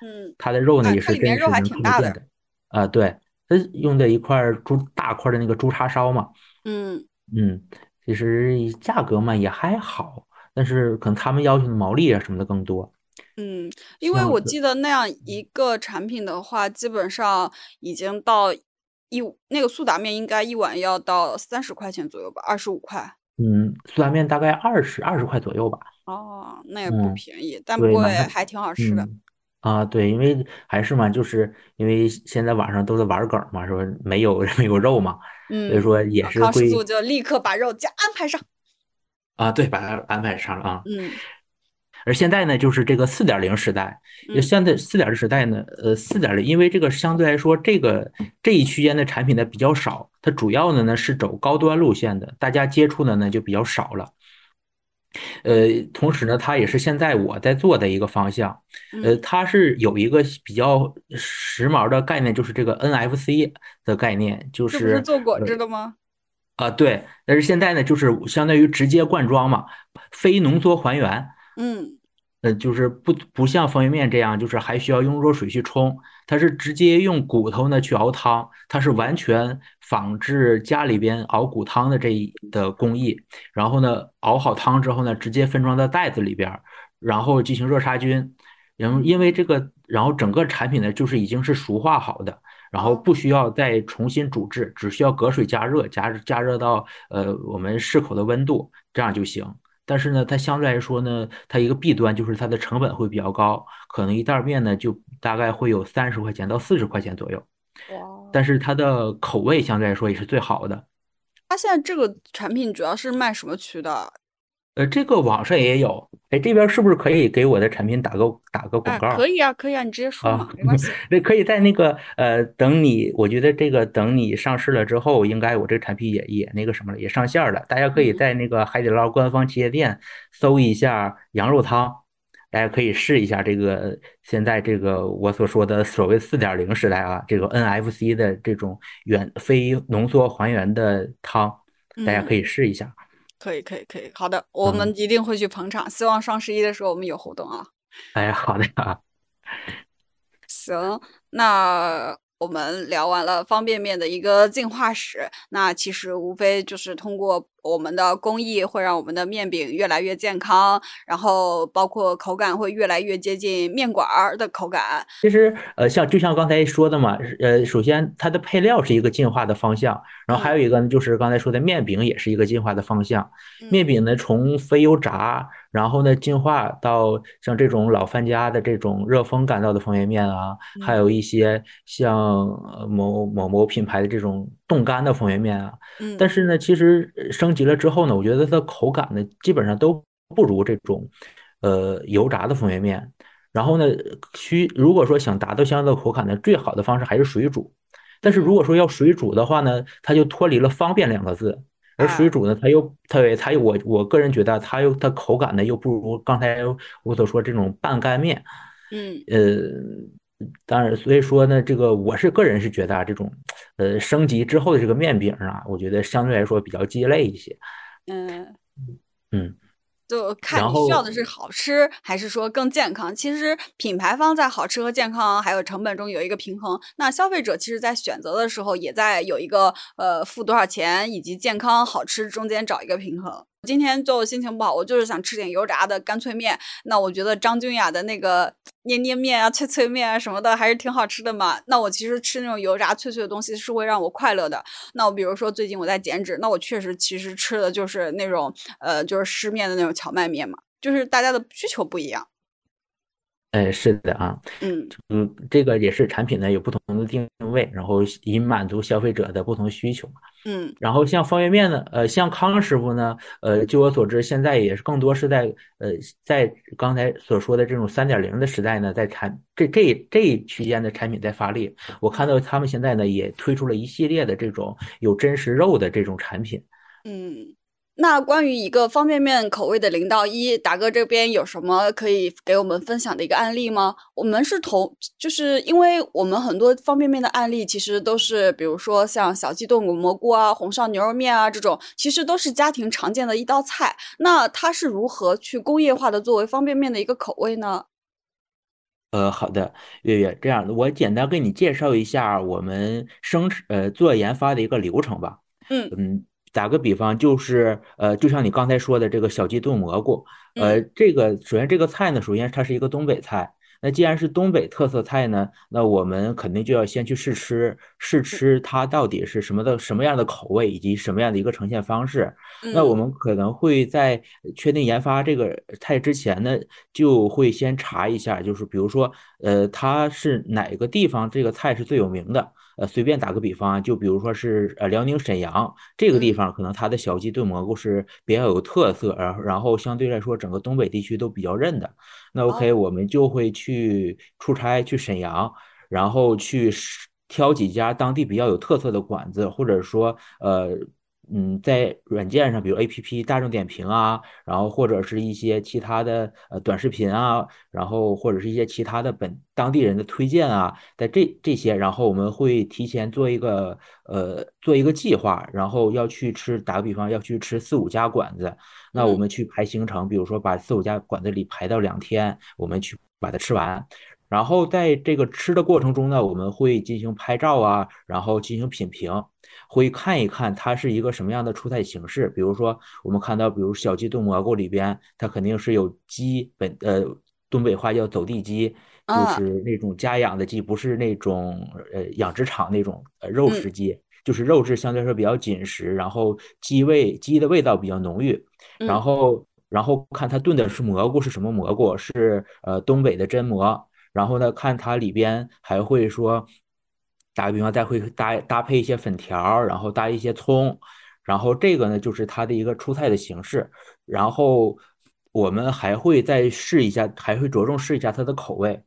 嗯它的肉呢啊也是里面肉还真实能挺大的看得见的，啊，对，它用的一块儿猪大块儿的那个猪叉烧嘛，嗯嗯，其实价格嘛也还好，但是可能他们要求的毛利啊什么的更多。嗯，因为我记得那样一个产品的话，基本上已经到一那个苏打面应该一碗要到三十块钱左右吧，二十五块。嗯，苏打面大概二十二十块左右吧。哦，那也不嗯便宜，但不过对满汉还挺好吃的。嗯啊，对，因为还是嘛，就是因为现在网上都在玩梗嘛，说没有 没有肉嘛，所以嗯，说也是康师会傅就立刻把肉加安排上。啊，对，把它安排上了啊。嗯而现在呢，就是这个四点零时代，现在四点零时代呢，呃，四点零，因为这个相对来说，这个这一区间的产品呢比较少，它主要的呢是走高端路线的，大家接触的呢就比较少了。呃，同时呢，它也是现在我在做的一个方向。呃，嗯它是有一个比较时髦的概念，就是这个 NFC 的概念，就是做果呃汁的吗？啊，对，但是现在呢，就是相当于直接灌装嘛，非浓缩还原。嗯呃，就是不不像方便面这样，就是还需要用热水去冲，它是直接用骨头呢去熬汤，它是完全仿制家里边熬骨汤的这一的工艺。然后呢，熬好汤之后呢，直接分装到袋子里边，然后进行热杀菌。然后因为这个，然后整个产品呢就是已经是熟化好的，然后不需要再重新煮制，只需要隔水加热，加加热到呃我们适口的温度，这样就行。但是呢，它相对来说呢，它一个弊端就是它的成本会比较高，可能一袋面呢就大概会有三十块钱到四十块钱左右。哇，但是它的口味相对来说也是最好的。它现在这个产品主要是卖什么区的？呃，这个网上也有，哎，这边是不是可以给我的产品打个打个广哎，告？可以啊，可以啊，你直接说嘛，啊没关系。那 可以在那个呃，等你，我觉得这个等你上市了之后，应该我这个产品也也那个什么了，也上线了。大家可以嗯在那个海底捞官方旗舰店搜一下羊肉汤，大家可以试一下这个现在这个我所说的所谓四点零时代啊，这个 NFC 的这种原非浓缩还原的汤，大家可以，以试一下。可以，可以，可以。好的，我嗯们一定会去捧场，希望双十一的时候我们有活动啊。哎，好的啊。行，那我们聊完了方便面的一个进化史，那其实无非就是通过我们的工艺会让我们的面饼越来越健康，然后包括口感会越来越接近面馆儿的口感。其实，呃，像就像刚才说的嘛，呃，首先它的配料是一个进化的方向，然后还有一个呢，就是刚才说的面饼也是一个进化的方向。面饼呢，从非油炸，然后呢，进化到像这种老范家的这种热风干燥的方便面啊，还有一些像呃某某某品牌的这种冻干的方便面啊。嗯，但是呢，其实呃升级了之后呢，我觉得它的口感呢，基本上都不如这种，呃，油炸的方便面。然后呢，需如果说想达到相应的口感呢，最好的方式还是水煮。但是如果说要水煮的话呢，它就脱离了方便两个字。而水煮呢，它又它它又我我个人觉得它又它口感呢又不如刚才我所说这种半干面。嗯呃，当然，所以说呢，这个我是个人是觉得啊，这种呃升级之后的这个面饼啊，我觉得相对来说比较鸡肋一些。嗯。嗯，就看你需要的是好吃，还是说更健康。其实品牌方在好吃和健康还有成本中有一个平衡，那消费者其实在选择的时候也在有一个呃付多少钱以及健康好吃中间找一个平衡。今天就心情不好，我就是想吃点油炸的干脆面。那我觉得张君雅的那个捏捏面啊、脆脆面啊什么的还是挺好吃的嘛。那我其实吃那种油炸脆脆的东西是会让我快乐的。那我比如说最近我在减脂，那我确实其实吃的就是那种呃就是湿面的那种荞麦面嘛，就是大家的需求不一样。哎，是的啊，嗯嗯，这个也是产品呢有不同的定位，然后以满足消费者的不同需求嘛。嗯然后像方便面呢，呃，像康师傅呢，呃，据我所知，现在也是更多是在呃，在刚才所说的这种三点零的时代呢，在产这这这一区间的产品在发力。我看到他们现在呢也推出了一系列的这种有真实肉的这种产品。嗯。那关于一个方便面口味的零到一，达哥这边有什么可以给我们分享的一个案例吗？我们是同，就是因为我们很多方便面的案例其实都是，比如说像小鸡炖滚蘑菇啊、红烧牛肉面啊这种，其实都是家庭常见的一道菜。那它是如何去工业化的作为方便面的一个口味呢？呃，好的，月月，这样的，我简单给你介绍一下我们生呃做研发的一个流程吧。嗯嗯，打个比方，就是呃，就像你刚才说的这个小鸡炖蘑菇，呃，这个首先这个菜呢，首先它是一个东北菜。那既然是东北特色菜呢，那我们肯定就要先去试吃，试吃它到底是什么的什么样的口味，以及什么样的一个呈现方式。那我嗯们可能会在确定研发这个菜之前呢，就会先查一下，就是比如说，呃，它是哪个地方这个菜是最有名的。呃，随便打个比方啊，就比如说是呃辽宁沈阳这个地嗯方，可能它的小鸡炖蘑菇是比较有特色，然后然后相对来说整个东北地区都比较认的。那 OK，哦我们就会去出差去沈阳，然后去挑几家当地比较有特色的馆子，或者说呃。嗯，在软件上，比如 APP 大众点评啊，然后或者是一些其他的呃短视频啊，然后或者是一些其他的本当地人的推荐啊，在这这些，然后我们会提前做一个呃做一个计划，然后要去吃，打个比方，要去吃四五家馆子，那我嗯们去排行程，比如说把四五家馆子里排到两天，我们去把它吃完。然后在这个吃的过程中呢，我们会进行拍照啊，然后进行品评，会看一看它是一个什么样的出菜形式。比如说，我们看到，比如小鸡炖蘑菇里边，它肯定是有鸡本呃，东北话叫走地鸡，就是那种家养的鸡，不是那种呃养殖场那种呃肉食鸡，就是肉质相对来说比较紧实，然后鸡味鸡的味道比较浓郁，然后然后看它炖的是蘑菇是什么蘑菇，是呃东北的榛蘑。然后呢，看它里边还会说，打个比方，再会搭搭配一些粉条，然后搭一些葱，然后这个呢就是它的一个出菜的形式。然后我们还会再试一下，还会着重试一下它的口味，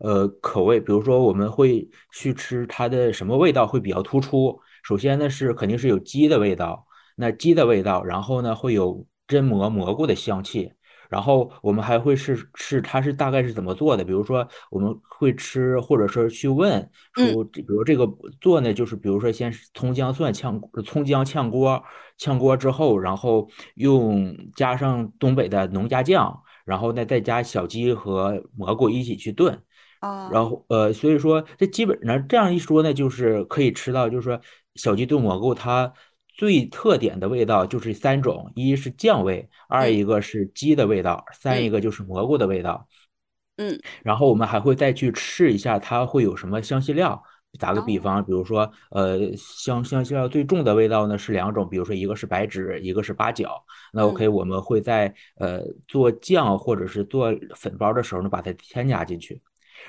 呃，口味，比如说我们会去吃它的什么味道会比较突出。首先呢是肯定是有鸡的味道，那鸡的味道，然后呢会有真蘑蘑菇的香气。然后我们还会是是它是大概是怎么做的？比如说我们会吃，或者说去问说，比如这个做呢，就是比如说先葱姜蒜炝葱姜炝锅，炝锅之后，然后用加上东北的农家酱，然后呢再加小鸡和蘑菇一起去炖啊。然后呃，所以说这基本上这样一说呢，就是可以吃到，就是说小鸡炖蘑菇它。最特点的味道就是三种：一是酱味，二一个是鸡的味道，三一个就是蘑菇的味道。嗯，然后我们还会再去试一下，它会有什么香辛料。打个比方，比如说，呃，香香辛料最重的味道呢是两种，比如说一个是白芷，一个是八角。那 OK，我们会在呃做酱或者是做粉包的时候呢，把它添加进去。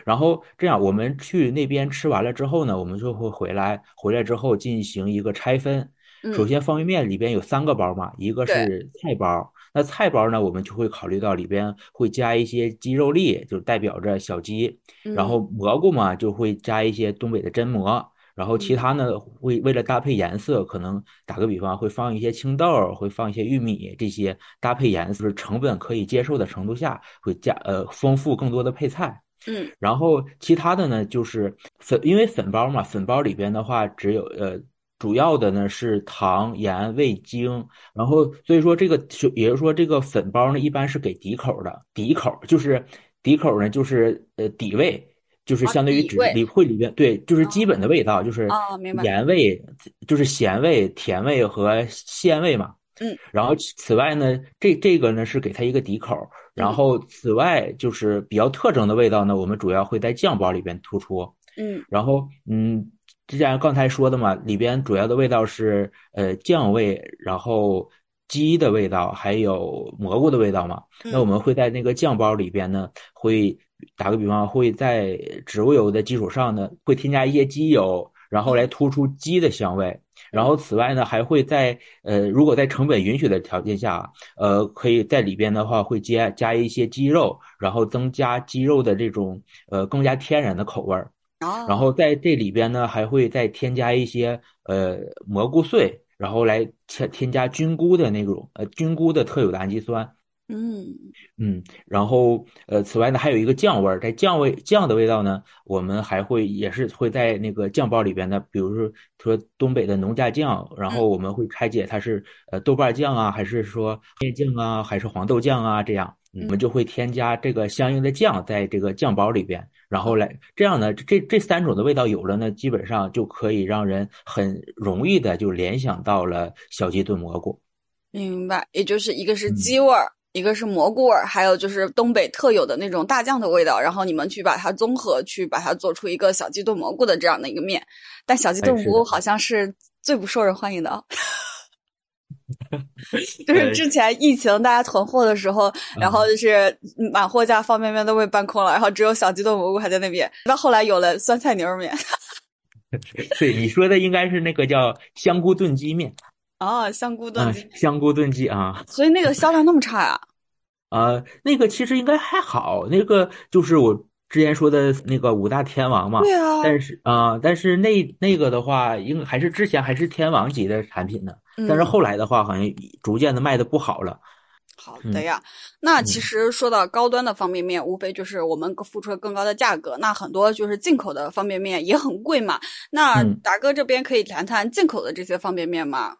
然后这样，我们去那边吃完了之后呢，我们就会回来，回来之后进行一个拆分。首先，方便面里边有三个包嘛，一个是菜包。那菜包呢，我们就会考虑到里边会加一些鸡肉粒，就代表着小鸡。然后蘑菇嘛，就会加一些东北的榛蘑。然后其他呢，会为了搭配颜色，可能打个比方，会放一些青豆，会放一些玉米，这些搭配颜色成本可以接受的程度下，会加呃丰富更多的配菜。嗯。然后其他的呢，就是粉，因为粉包嘛，粉包里边的话只有呃。主要的呢是糖、盐、味精，然后所以说这个也就是说这个粉包呢一般是给底口的，底口就是底口呢就是呃底味，就是相当于只里会里边对，就是基本的味道就是盐味，就是咸味、甜味和鲜味嘛。嗯，然后此外呢，这这个呢是给它一个底口，然后此外就是比较特征的味道呢，我们主要会在酱包里边突出。嗯，然后嗯。就像刚才说的嘛，里边主要的味道是呃酱味，然后鸡的味道，还有蘑菇的味道嘛。那我们会在那个酱包里边呢，会打个比方，会在植物油的基础上呢，会添加一些鸡油，然后来突出鸡的香味。然后此外呢，还会在呃，如果在成本允许的条件下，呃，可以在里边的话会加加一些鸡肉，然后增加鸡肉的这种呃更加天然的口味儿。然后在这里边呢，还会再添加一些呃蘑菇碎，然后来添添加菌菇的那种呃菌菇的特有的氨基酸。嗯嗯，然后呃，此外呢，还有一个酱味儿，在酱味酱的味道呢，我们还会也是会在那个酱包里边的，比如说说东北的农家酱，然后我们会拆解它是呃豆瓣酱啊，还是说面酱啊，还是黄豆酱啊，这样我们就会添加这个相应的酱在这个酱包里边。然后来这样呢，这这三种的味道有了呢，基本上就可以让人很容易的就联想到了小鸡炖蘑菇。明白，也就是一个是鸡味儿，一个是蘑菇味儿，还有就是东北特有的那种大酱的味道。然后你们去把它综合，去把它做出一个小鸡炖蘑菇的这样的一个面。但小鸡炖蘑菇好像是最不受人欢迎的。就是之前疫情大家囤货的时候，然后就是满货架方便面都被搬空了，然后只有小鸡炖蘑菇还在那边。到后来有了酸菜牛肉面。对，你说的应该是那个叫香菇炖鸡面。哦，香菇炖鸡，香菇炖鸡啊。所以那个销量那么差呀？啊，那个其实应该还好，那个就是我之前说的那个五大天王嘛。对啊。但是啊，但是那那个的话，应还是之前还是天王级的产品呢。但是后来的话，好像逐渐的卖的不好了。好的呀，那其实说到高端的方便面，无非就是我们付出了更高的价格。那很多就是进口的方便面也很贵嘛。那达哥这边可以谈谈进口的这些方便面吗？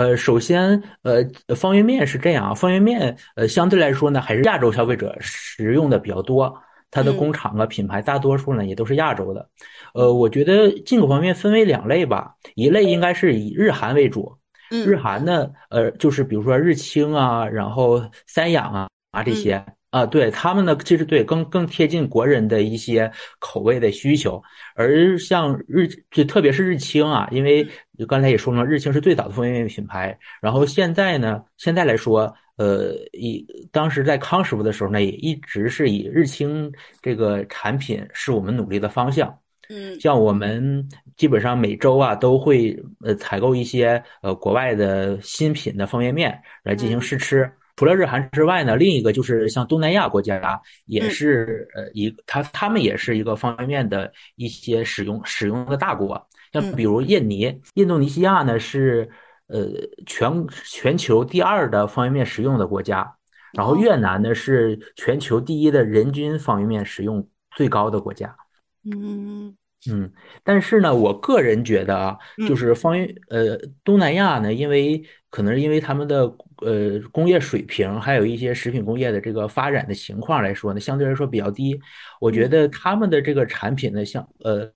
呃，首先，呃，方便面是这样啊，方便面呃相对来说呢，还是亚洲消费者食用的比较多。它的嗯工厂啊、品牌大多数呢也都是亚洲的。呃，我觉得进口方面分为两类吧，一类应该是以日韩为主，日嗯韩呢，呃，就是比如说日清啊，然后三养啊啊这些啊，对他们呢，其实对更更贴近国人的一些口味的需求。而像日，就特别是日清啊，因为刚才也说了，日清是最早的方便面品牌。然后现在呢，现在来说，呃，以当时在康师傅的时候呢，也一直是以日清这个产品是我们努力的方向。嗯像我们基本上每周啊都会呃采购一些呃国外的新品的方便面来进行试吃。除了日韩之外呢，另一个就是像东南亚国家也是呃一他他们也是一个方便面的一些使用使用的大国。像比如印尼、印度尼西亚呢是呃全全球第二的方便面使用的国家，然后越南呢是全球第一的人均方便面使用最高的国家。嗯嗯，但是呢，我个人觉得啊，就嗯。是方便呃东南亚呢，因为可能是因为他们的呃工业水平，还有一些食品工业的这个发展的情况来说呢，相对来说比较低。我觉嗯。得他们的这个产品呢，像呃，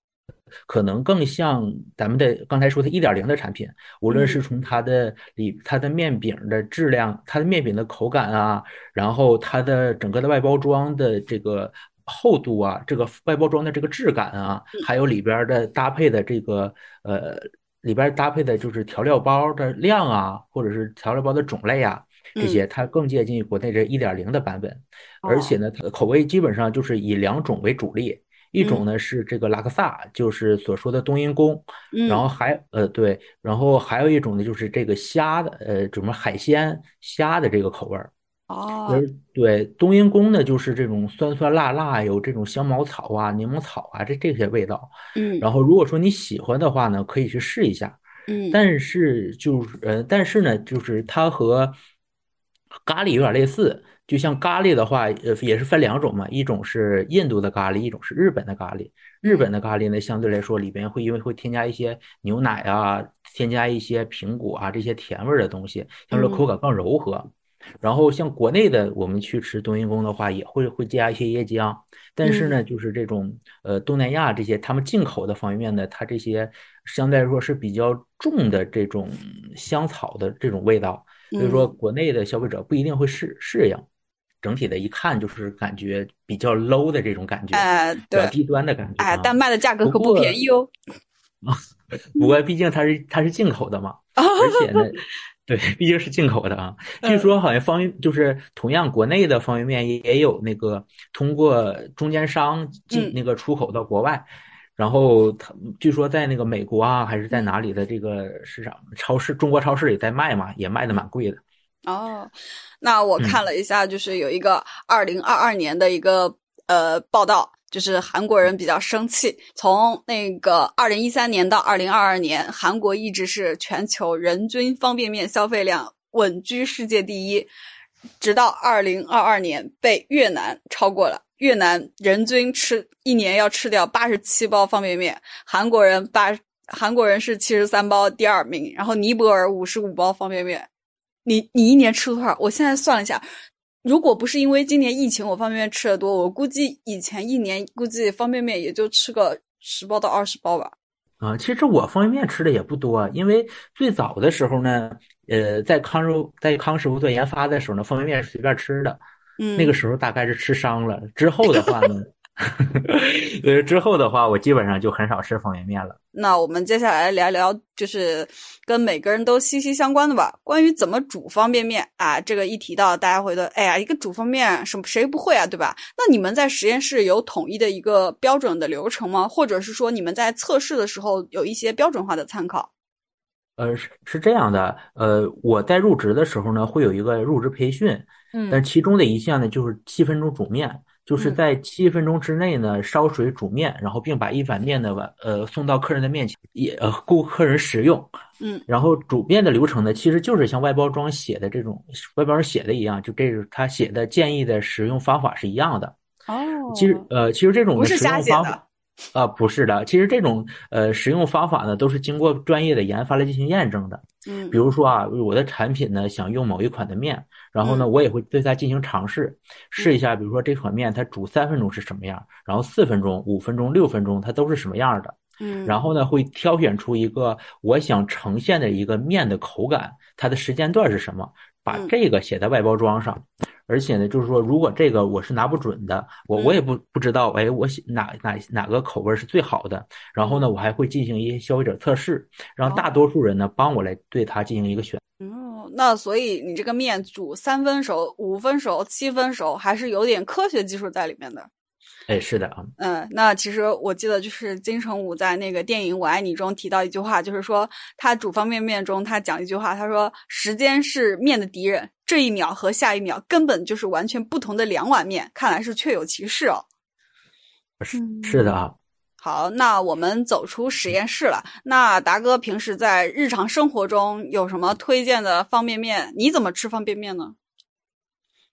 可能更像咱们的刚才说的一点零的产品，无论是嗯。从它的里它的面饼的质量，它的面饼的口感啊，然后它的整个的外包装的这个厚度啊，这个外包装的这个质感啊，还有里边儿的搭配的这个呃，里边搭配的就是调料包的量啊，或者是调料包的种类啊，这些它更接近于国内这一点零的版本，而且呢，它的口味基本上就是以两种为主力。一种呢是这个拉克萨，就是所说的冬阴功，然后还呃对，然后还有一种呢就是这个虾的呃什么海鲜虾的这个口味儿。哦而对冬阴功呢，就是这种酸酸辣辣，有这种香茅草啊、柠檬草啊这这些味道。嗯然后如果说你喜欢的话呢，可以去试一下。嗯但是就是呃，但是呢，就是它和咖喱有点类似。就像咖喱的话，呃，也是分两种嘛，一种是印度的咖喱，一种是日本的咖喱。日本的咖喱呢，相对来说里边会因为会添加一些牛奶啊，添加一些苹果啊这些甜味儿的东西，相对口感更柔和。然后像国内的，我们去吃冬阴功的话，也会会加一些椰浆。但是呢，就是这种呃东南亚这些他们进口的方便面呢，它这些相对来说是比较重的这种香草的这种味道，所以说国内的消费者不一定会适适应。整体的一看就是感觉比较 low 的这种感觉，哎比较对，低端的感觉哎，啊。但卖的价格可不便宜哦。不过毕竟它是它是进口的嘛，而且呢，对，毕竟是进口的啊。据说好像方便就是同样国内的方便面也也有那个通过中间商进嗯那个出口到国外，然后他据说在那个美国啊还是在哪里的这个市场超市中国超市也在卖嘛，也卖的蛮贵的。哦，那我嗯看了一下，就是有一个二零二二年的一个呃报道，就是韩国人比较生气，从那个二零一三年到二零二二年，韩国一直是全球人均方便面消费量稳居世界第一，直到二零二二年被越南超过了。越南人均吃一年要吃掉八十七包方便面，韩国人八韩国人是七十三包第二名，然后尼泊尔五十五包方便面。你你一年吃多少？我现在算了一下，如果不是因为今年疫情，我方便面吃的多，我估计以前一年估计方便面也就吃个十包到二十包吧。啊，其实我方便面吃的也不多，因为最早的时候呢，呃，在康师傅在康师傅做研发的时候呢，方便面是随便吃的，嗯，那个时候大概是吃伤了。之后的话呢，呃，之后的话，我基本上就很少吃方便面了。那我们接下来聊聊，就是跟每个人都息息相关的吧。关于怎么煮方便面啊，这个一提到，大家会觉得，哎呀，一个煮方便面什么谁不会啊，对吧？那你们在实验室有统一的一个标准的流程吗？或者是说你们在测试的时候有一些标准化的参考？呃，是是这样的，呃，我在入职的时候呢，会有一个入职培训，嗯但其中的一项呢，就是七分钟煮面，就是嗯在七分钟之内呢烧水煮面，然后并把一碗面呢碗呃送到客人的面前，也呃供客人食用。嗯然后煮面的流程呢，其实就是像外包装写的这种外包装写的一样，就这是他写的建议的使用方法是一样的。哦其实呃，其实这种的使用方法瞎写的，啊，不是的，其实这种呃使用方法呢，都是经过专业的研发来进行验证的。嗯比如说啊，我的产品呢想用某一款的面，然后呢，嗯我也会对它进行尝试，试一下，比如说这款面它煮三分钟是什么样，然后四分钟、五分钟、六分钟它都是什么样的，嗯，然后呢会挑选出一个我想呈现的一个面的口感，它的时间段是什么，把嗯这个写在外包装上。而且呢，就是说，如果这个我是拿不准的，我嗯我也不不知道，哎，我写哪哪哪个口味儿是最好的。然后呢，我还会进行一些消费者测试，让大多数人呢帮我来对它进行一个选。哦，那所以你这个面煮三分熟、五分熟、七分熟，还是有点科学技术在里面的。哎，是的啊，嗯，那其实我记得就是金城武在那个电影《我爱你》中提到一句话，就是说他煮方便面中他讲一句话，他说时间是面的敌人，这一秒和下一秒根本就是完全不同的两碗面，看来是确有其事哦。是嗯是的啊。好，那我们走出实验室了。那达哥平时在日常生活中有什么推荐的方便面？你怎么吃方便面呢？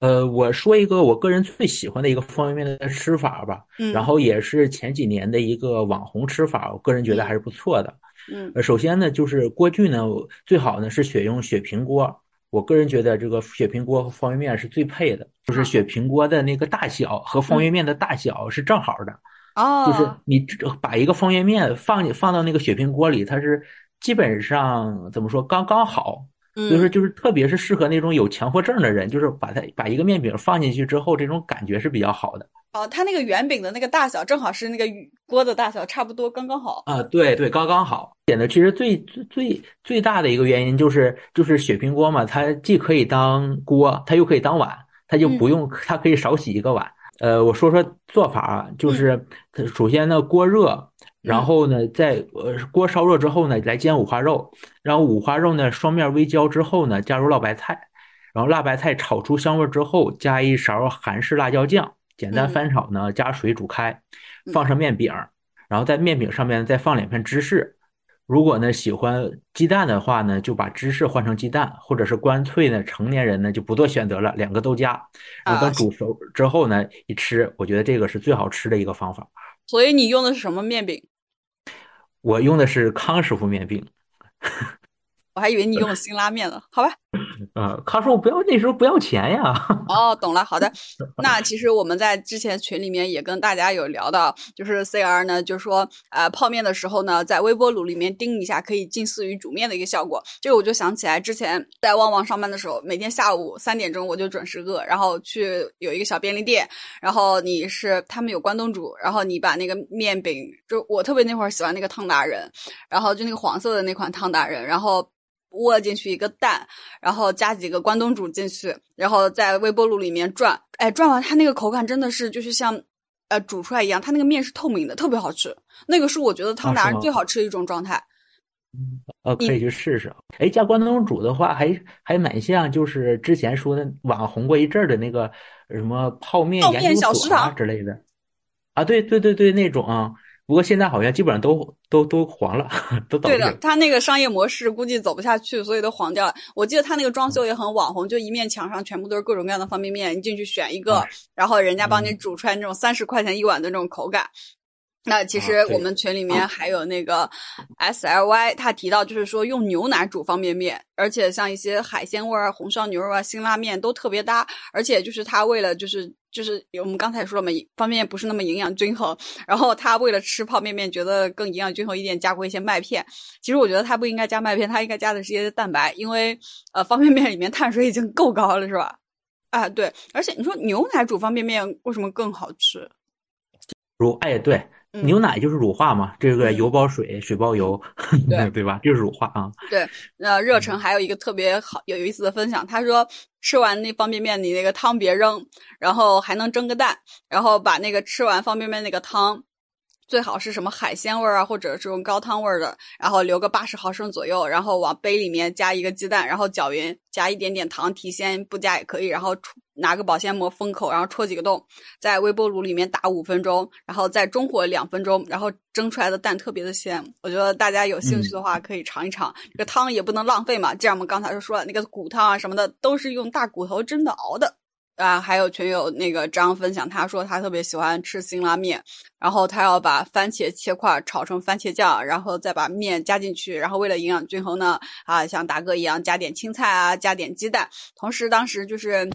呃，我说一个我个人最喜欢的一个方便面的吃法吧，嗯，然后也是前几年的一个网红吃法，我个人觉得还是不错的。嗯呃，首先呢，就是锅具呢，最好呢是选用雪平锅。我个人觉得这个雪平锅和方便面是最配的，就是雪平锅的那个大小和方便面的大小是正好的。哦，就是你把一个方便面放进放到那个雪平锅里，它是基本上怎么说刚刚好，嗯就是就是特别是适合那种有强迫症的人，就是把它把一个面饼放进去之后，这种感觉是比较好的哦，它那个圆饼的那个大小正好是那个锅的大小，差不多刚刚好。啊，对对，刚刚好。点的其实最最最最大的一个原因就是就是雪平锅嘛，它既可以当锅，它又可以当碗，它就不用它可以少洗一个碗。呃，我说说做法啊，就是它首先呢锅热，然后呢在呃锅烧热之后呢来煎五花肉，然后五花肉呢双面微焦之后呢加入辣白菜，然后辣白菜炒出香味之后加一勺韩式辣椒酱，简单嗯翻炒呢加水煮开，嗯放上面饼，然后在面饼上面再放两片芝士。如果呢喜欢鸡蛋的话呢，就把芝士换成鸡蛋，或者是干脆呢成年人呢就不做选择了，两个都加。然后啊等煮熟之后呢，一吃，我觉得这个是最好吃的一个方法。所以你用的是什么面饼？我用的是康师傅面饼，我还以为你用的 辛拉面呢。好吧，呃，他说我不要那时候不要钱呀。哦，懂了。好的，那其实我们在之前群里面也跟大家有聊到，就是 CR 呢，就是说呃泡面的时候呢，在微波炉里面叮一下，可以近似于煮面的一个效果。这个我就想起来之前在旺旺上班的时候，每天下午三点钟我就准时饿，然后去有一个小便利店，然后你是他们有关东煮，然后你把那个面饼，就我特别那会儿喜欢那个汤达人，然后就那个黄色的那款汤达人，然后。窝进去一个蛋，然后加几个关东煮进去，然后在微波炉里面转，哎，转完它那个口感真的是就是像，呃，煮出来一样，它那个面是透明的，特别好吃。那个是我觉得汤达人最好吃的一种状态。呃，可以去试试。哎，加关东煮的话，还还蛮像，就是之前说的网红过一阵儿的那个什么泡面泡面研究所啊小食堂之类的。啊，对对对对，那种啊。不过现在好像基本上都都都黄了，都倒对的闭了，。它那个商业模式估计走不下去，所以都黄掉了。我记得他那个装修也很网红，就一面墙上全部都是各种各样的方便面，你进去选一个，啊然后人家帮你嗯煮出来那种三十块钱一碗的那种口感。那其实我们群里面还有那个 S L Y，他提到就是说用牛奶煮方便面，而且像一些海鲜味儿啊、红烧牛肉啊、辛拉面都特别搭，而且就是他为了就是就是我们刚才说了嘛，方便面不是那么营养均衡，然后他为了吃泡面面觉得更营养均衡一点，加过一些麦片。其实我觉得他不应该加麦片，他应该加的是一些蛋白，因为呃方便面里面碳水已经够高了，是吧？啊，对，而且你说牛奶煮方便面为什么更好吃？如，哎，对，嗯牛奶就是乳化嘛，这个嗯油包水，水包油，对 对吧？就是乳化啊。对，那，热诚还有一个特别好有意思的分享，他说吃完那方便面，你那个汤别扔，然后还能蒸个蛋，然后把那个吃完方便面那个汤。最好是什么海鲜味儿啊，或者这种高汤味儿的，然后留个八十毫升左右，然后往杯里面加一个鸡蛋，然后搅匀，加一点点糖提鲜，不加也可以，然后戳拿个保鲜膜封口，然后戳几个洞，在微波炉里面打五分钟，然后再中火两分钟，然后蒸出来的蛋特别的鲜。我觉得大家有兴趣的话可以尝一尝，这个汤也不能浪费嘛。既然我们刚才就说了，那个骨汤啊什么的都是用大骨头真的熬的。啊，还有群友那个张分享，他说他特别喜欢吃辛拉面，然后他要把番茄切块炒成番茄酱，然后再把面加进去，然后为了营养均衡呢，啊，像达哥一样加点青菜啊，加点鸡蛋。同时当时就是，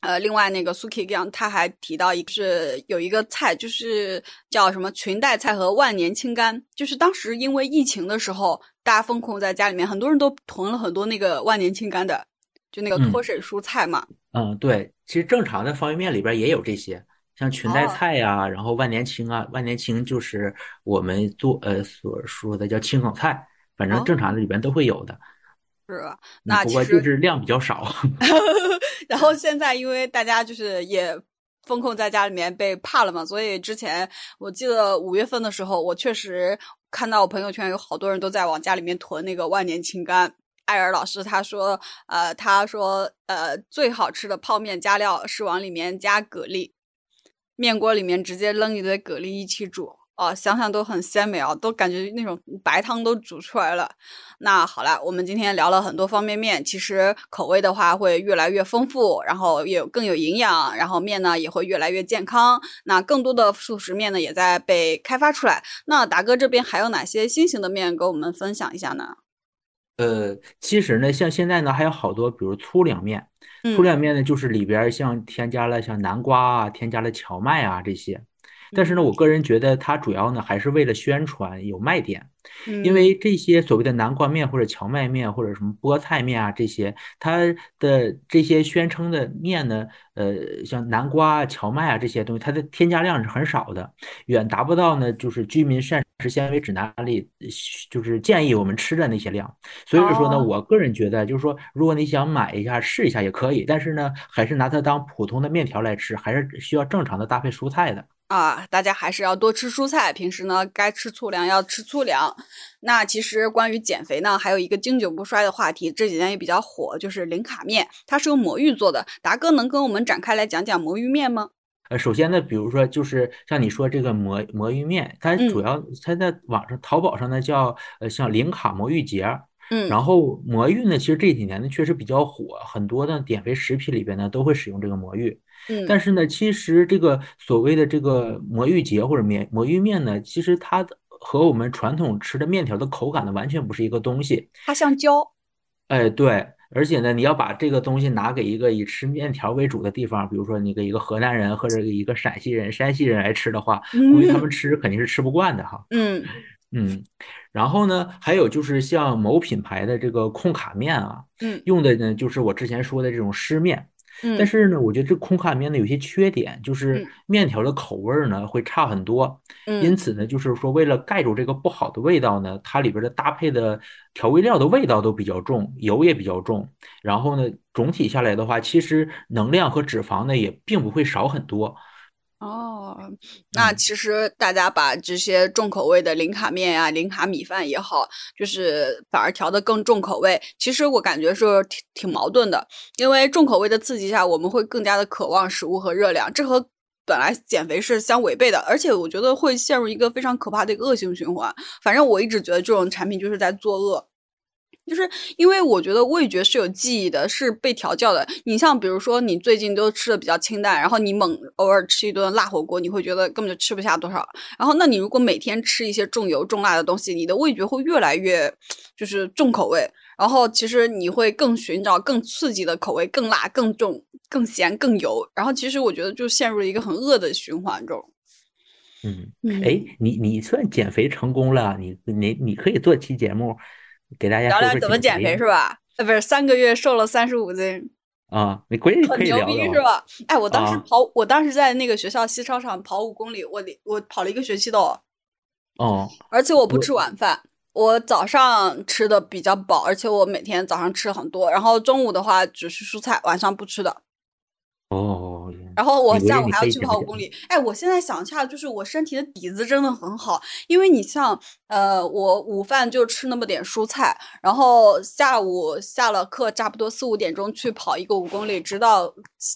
呃，另外那个苏 K 样他还提到一个是有一个菜，就是叫什么裙带菜和万年青干，就是当时因为疫情的时候，大家封控在家里面，很多人都囤了很多那个万年青干的，就那个嗯脱水蔬菜嘛。嗯，对，其实正常的方便面里边也有这些，像裙带哦菜呀、然后万年青啊，万年青就是我们做呃所说的叫青梗菜，反正正常的里边都会有的，是吧？嗯不过就是量比较少。然后现在因为大家就是也封控在家里面被怕了嘛，所以之前我记得五月份的时候，我确实看到我朋友圈有好多人都在往家里面囤那个万年青干。艾尔老师他说，呃，他说，呃，最好吃的泡面加料是往里面加蛤蜊，面锅里面直接扔一堆蛤蜊一起煮，哦，想想都很鲜美啊，都感觉那种白汤都煮出来了。那好了，我们今天聊了很多方便面，其实口味的话会越来越丰富，然后也更有营养，然后面呢也会越来越健康。那更多的速食面呢也在被开发出来。那达哥这边还有哪些新型的面跟我们分享一下呢？呃，其实呢，像现在呢还有好多，比如粗粮面，嗯粗粮面呢就是里边像添加了像南瓜啊，添加了荞麦啊这些。但是呢，我个人觉得它主要呢还是为了宣传有卖点。嗯因为这些所谓的南瓜面或者荞麦面或者什么菠菜面啊，这些它的这些宣称的面呢，呃，像南瓜啊、荞麦啊这些东西，它的添加量是很少的，远达不到呢就是居民膳食纤维指南里呃就是建议我们吃的那些量。所以说呢，哦我个人觉得就是说，如果你想买一下试一下也可以，但是呢，还是拿它当普通的面条来吃，还是需要正常的搭配蔬菜的。啊，大家还是要多吃蔬菜，平时呢该吃粗粮要吃粗粮。那其实关于减肥呢，还有一个经久不衰的话题，这几年也比较火，就是零卡面，它是用魔芋做的。达哥能跟我们展开来讲讲魔芋面吗？呃，首先呢，比如说就是像你说这个魔魔芋面，它嗯主要它在网上淘宝上呢叫呃像零卡魔芋节儿，嗯，然后魔芋呢，其实这几年呢确实比较火，很多的减肥食品里边呢都会使用这个魔芋。嗯，但是呢，其实这个所谓的这个魔芋结或者面魔芋面呢，其实它的和我们传统吃的面条的口感呢完全不是一个东西。它像胶。哎，对，而且呢，你要把这个东西拿给一个以吃面条为主的地方，比如说你给一个河南人或者一个陕西人、山西人来吃的话，估计他们吃肯定是吃不惯的哈。嗯嗯，然后呢，还有就是像某品牌的这个控卡面啊，嗯用的呢就是我之前说的这种湿面。嗯，但是呢，我觉得这空卡面呢有些缺点，就是嗯面条的口味儿呢会差很多。嗯因此呢，就是说为了盖住这个不好的味道呢，它里边的搭配的调味料的味道都比较重，油也比较重。然后呢，总体下来的话，其实能量和脂肪呢也并不会少很多。哦，那嗯其实大家把这些重口味的零卡面呀、零卡米饭也好，就是反而调的更重口味。其实我感觉是挺挺矛盾的，因为重口味的刺激下，我们会更加的渴望食物和热量，这和本来减肥是相违背的，而且我觉得会陷入一个非常可怕的一个恶性循环。反正我一直觉得这种产品就是在作恶。就是因为我觉得味觉是有记忆的，是被调教的。你像比如说，你最近都吃的比较清淡，然后你猛偶尔吃一顿辣火锅，你会觉得根本就吃不下多少。然后，那你如果每天吃一些重油重辣的东西，你的味觉会越来越就是重口味。然后，其实你会更寻找更刺激的口味，更辣、更重、更咸、更油。然后，其实我觉得就陷入了一个很恶的循环中。嗯，嗯哎，你你算减肥成功了，你你你可以做期节目给大家聊聊怎么减肥是吧？呃，不是三个月瘦了三十五斤。啊，你可以可以很牛逼聊聊是吧？哎，我当时啊跑，我当时在那个学校西操场跑五公里，我得我跑了一个学期的哦，哦，而且我不吃晚饭，我早上吃的比较饱，而且我每天早上吃很多，然后中午的话只是蔬菜，晚上不吃的。哦，然后我下午还要去跑五公里。哎，我现在想一下，就是我身体的底子真的很好，因为你像呃，我午饭就吃那么点蔬菜，然后下午下了课差不多四五点钟去跑一个五公里，直到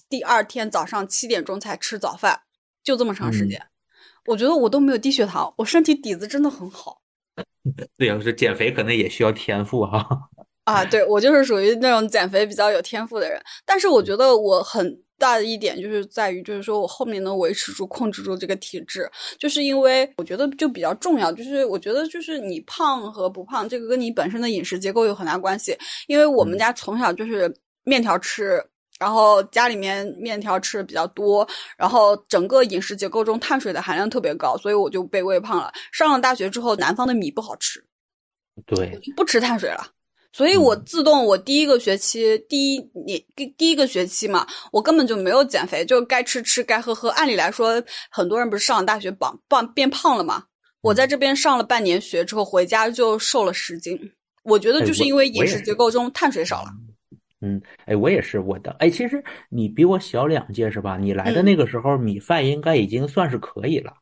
第二天早上七点钟才吃早饭，就这么长时嗯间。我觉得我都没有低血糖，我身体底子真的很好。对呀，是减肥可能也需要天赋哈。啊，对我就是属于那种减肥比较有天赋的人，但是我觉得我很大的一点就是在于，就是说我后面能维持住、控制住这个体质，就是因为我觉得就比较重要，就是我觉得就是你胖和不胖，这个跟你本身的饮食结构有很大关系，因为我们家从小就是面条吃。然后家里面面条吃的比较多，然后整个饮食结构中碳水的含量特别高，所以我就被喂胖了。上了大学之后，南方的米不好吃，对，不吃碳水了，所以我自动我第一个学期第一年第第一个学期嘛，我根本就没有减肥，就该吃吃该喝喝。按理来说，很多人不是上了大学胖胖变胖了嘛？我在这边上了半年学之后，回家就瘦了十斤。我觉得就是因为饮食结构中碳水少了。嗯，哎，我也是，我的，哎，其实你比我小两届是吧？你来的那个时候，米饭应该已经算是可以了。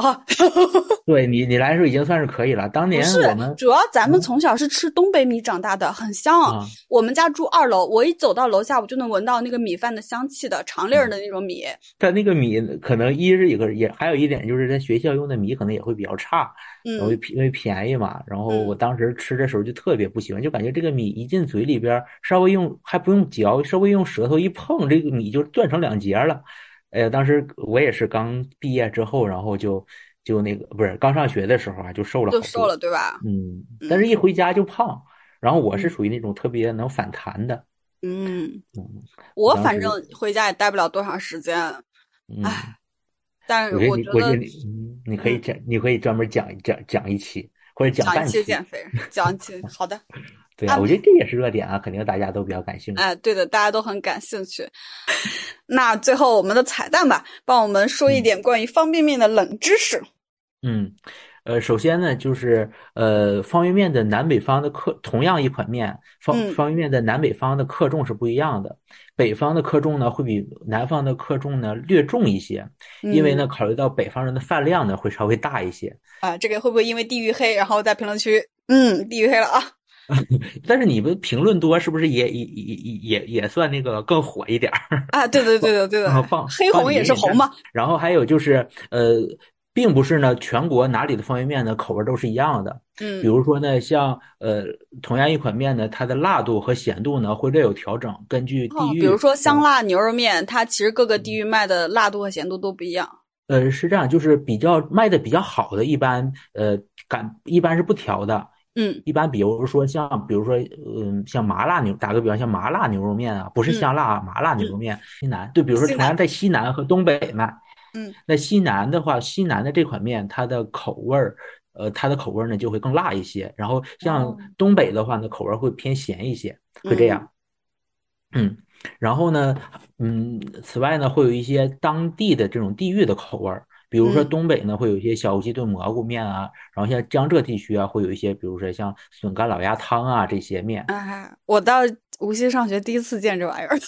啊，对你，你来说已经算是可以了。当年我们主要咱们从小是吃东北米长大的，很香。啊我们家住二楼，我一走到楼下，我就能闻到那个米饭的香气的，长粒儿的那种米。它那个米可能一是一个，也还有一点就是在学校用的米可能也会比较差，然后嗯，因为便宜嘛。然后嗯我当时吃的时候就特别不喜欢，就感觉这个米一进嘴里边，稍微用还不用嚼，稍微用舌头一碰，这个米就断成两截了。哎呀，当时我也是刚毕业之后，然后就就那个不是刚上学的时候啊，就瘦了。就瘦了，对吧？嗯，但是一回家就胖。然后我是嗯属于那种特别能反弹的。嗯，嗯我反正回家也待不了多长时间，嗯，唉但是我觉得你，可以讲，你可以专门讲讲讲一期，或者讲讲一。期减肥，讲一期好的。对啊，啊我觉得这也是热点啊，肯定大家都比较感兴趣。哎，对的，大家都很感兴趣。那最后我们的彩蛋吧，帮我们说一点关于方便面的冷知识。嗯，呃，首先呢，就是呃，方便面的南北方的克，同样一款面，方嗯方便面的南北方的克重是不一样的。北方的克重呢，会比南方的克重呢略重一些，因为呢，考虑到北方人的饭量呢会稍微大一些。啊，这个会不会因为地域黑，然后在评论区，嗯，地域黑了啊？但是你们评论多，是不是也也也也也算那个更火一点儿？啊，对对对的对的啊 放，黑红也是红嘛。然后还有就是，呃，并不是呢，全国哪里的方便面呢口味都是一样的。嗯比如说呢，像呃，同样一款面呢，它的辣度和咸度呢会略有调整，根据哦地，域。比如说香辣牛肉面，它其实各个地域卖的辣度和咸度都不一样。呃，是这样，就是比较卖的比较好的，一般呃感一般是不调的。嗯。一般比如说像，比如说，嗯，像麻辣牛，打个比方，像麻辣牛肉面啊，不是香辣啊，麻辣牛肉面，西南，对，比如说同样在西南和东北卖，嗯，那西南的话，西南的这款面，它的口味儿，呃，它的口味儿呢就会更辣一些，然后像哦。东北的话呢，口味儿会偏咸一些，会这样，嗯，然后呢，嗯，此外呢，会有一些当地的这种地域的口味儿。比如说嗯东北呢，会有一些小鸡炖蘑菇面啊，然后像江浙地区啊，会有一些，比如说像笋干老鸭汤啊这些面。哎，我到无锡上学第一次见这玩意儿。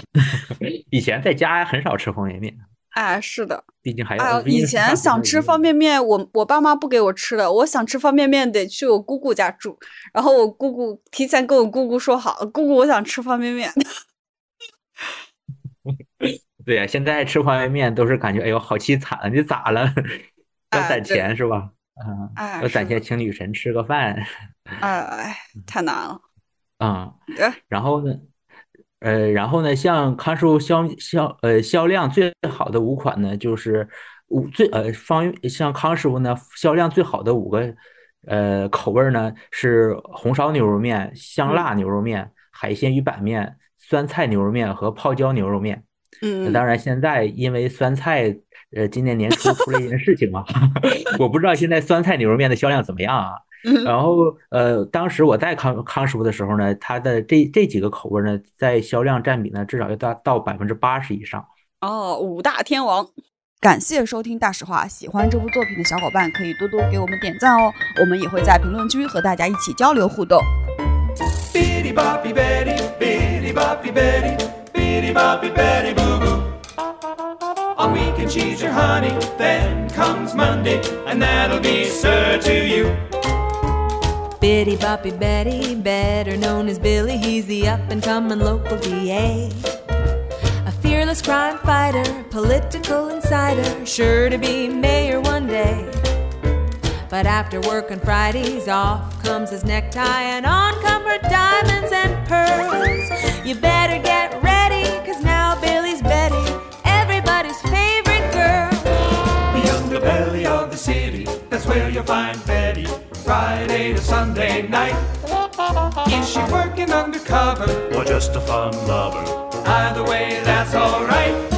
以前在家很少吃方便面，哎，是的，毕竟还有哎，以前想吃方。便面，我我爸妈不给我吃的。我想吃方便面，得去我姑姑家住，然后我姑姑提前跟我姑姑说好，姑姑我想吃方便面。对呀、现在吃方便面都是感觉，哎呦，好凄惨啊！你咋了？要攒钱是吧？啊，哎，要攒钱请女神吃个饭哎哎，太难了。啊。哎然后呢，呃，然后呢，像康师傅销销呃销量最好的五款呢，就是五最呃方像康师傅呢销量最好的五个呃口味儿呢是红烧牛肉面、香辣牛肉面、海鲜鱼板面、酸菜牛肉面和泡椒牛肉面。嗯，当然，现在因为酸菜，呃，今年年初出了一件事情嘛，我不知道现在酸菜牛肉面的销量怎么样啊。嗯然后，呃，当时我在康康师傅的时候呢，它的这这几个口味呢，在销量占比呢，至少要达到百分之八十以上。哦，五大天王。感谢收听大实话，喜欢这部作品的小伙伴可以多多给我们点赞哦，我们也会在评论区和大家一起交流互动。Bitty boppy Betty boo boo. On weekend she's your honey, then comes Monday, and that'll be sir to you. Bitty Boppy Betty, better known as Billy, he's the up and coming local DA. A fearless crime fighter, political insider, sure to be mayor one day. But after work on Fridays, off comes his necktie, and on come her diamonds and pearls. You better get where you'll find Betty. Friday to Sunday night. Is she working undercover or just a fun lover. Either way, that's alright.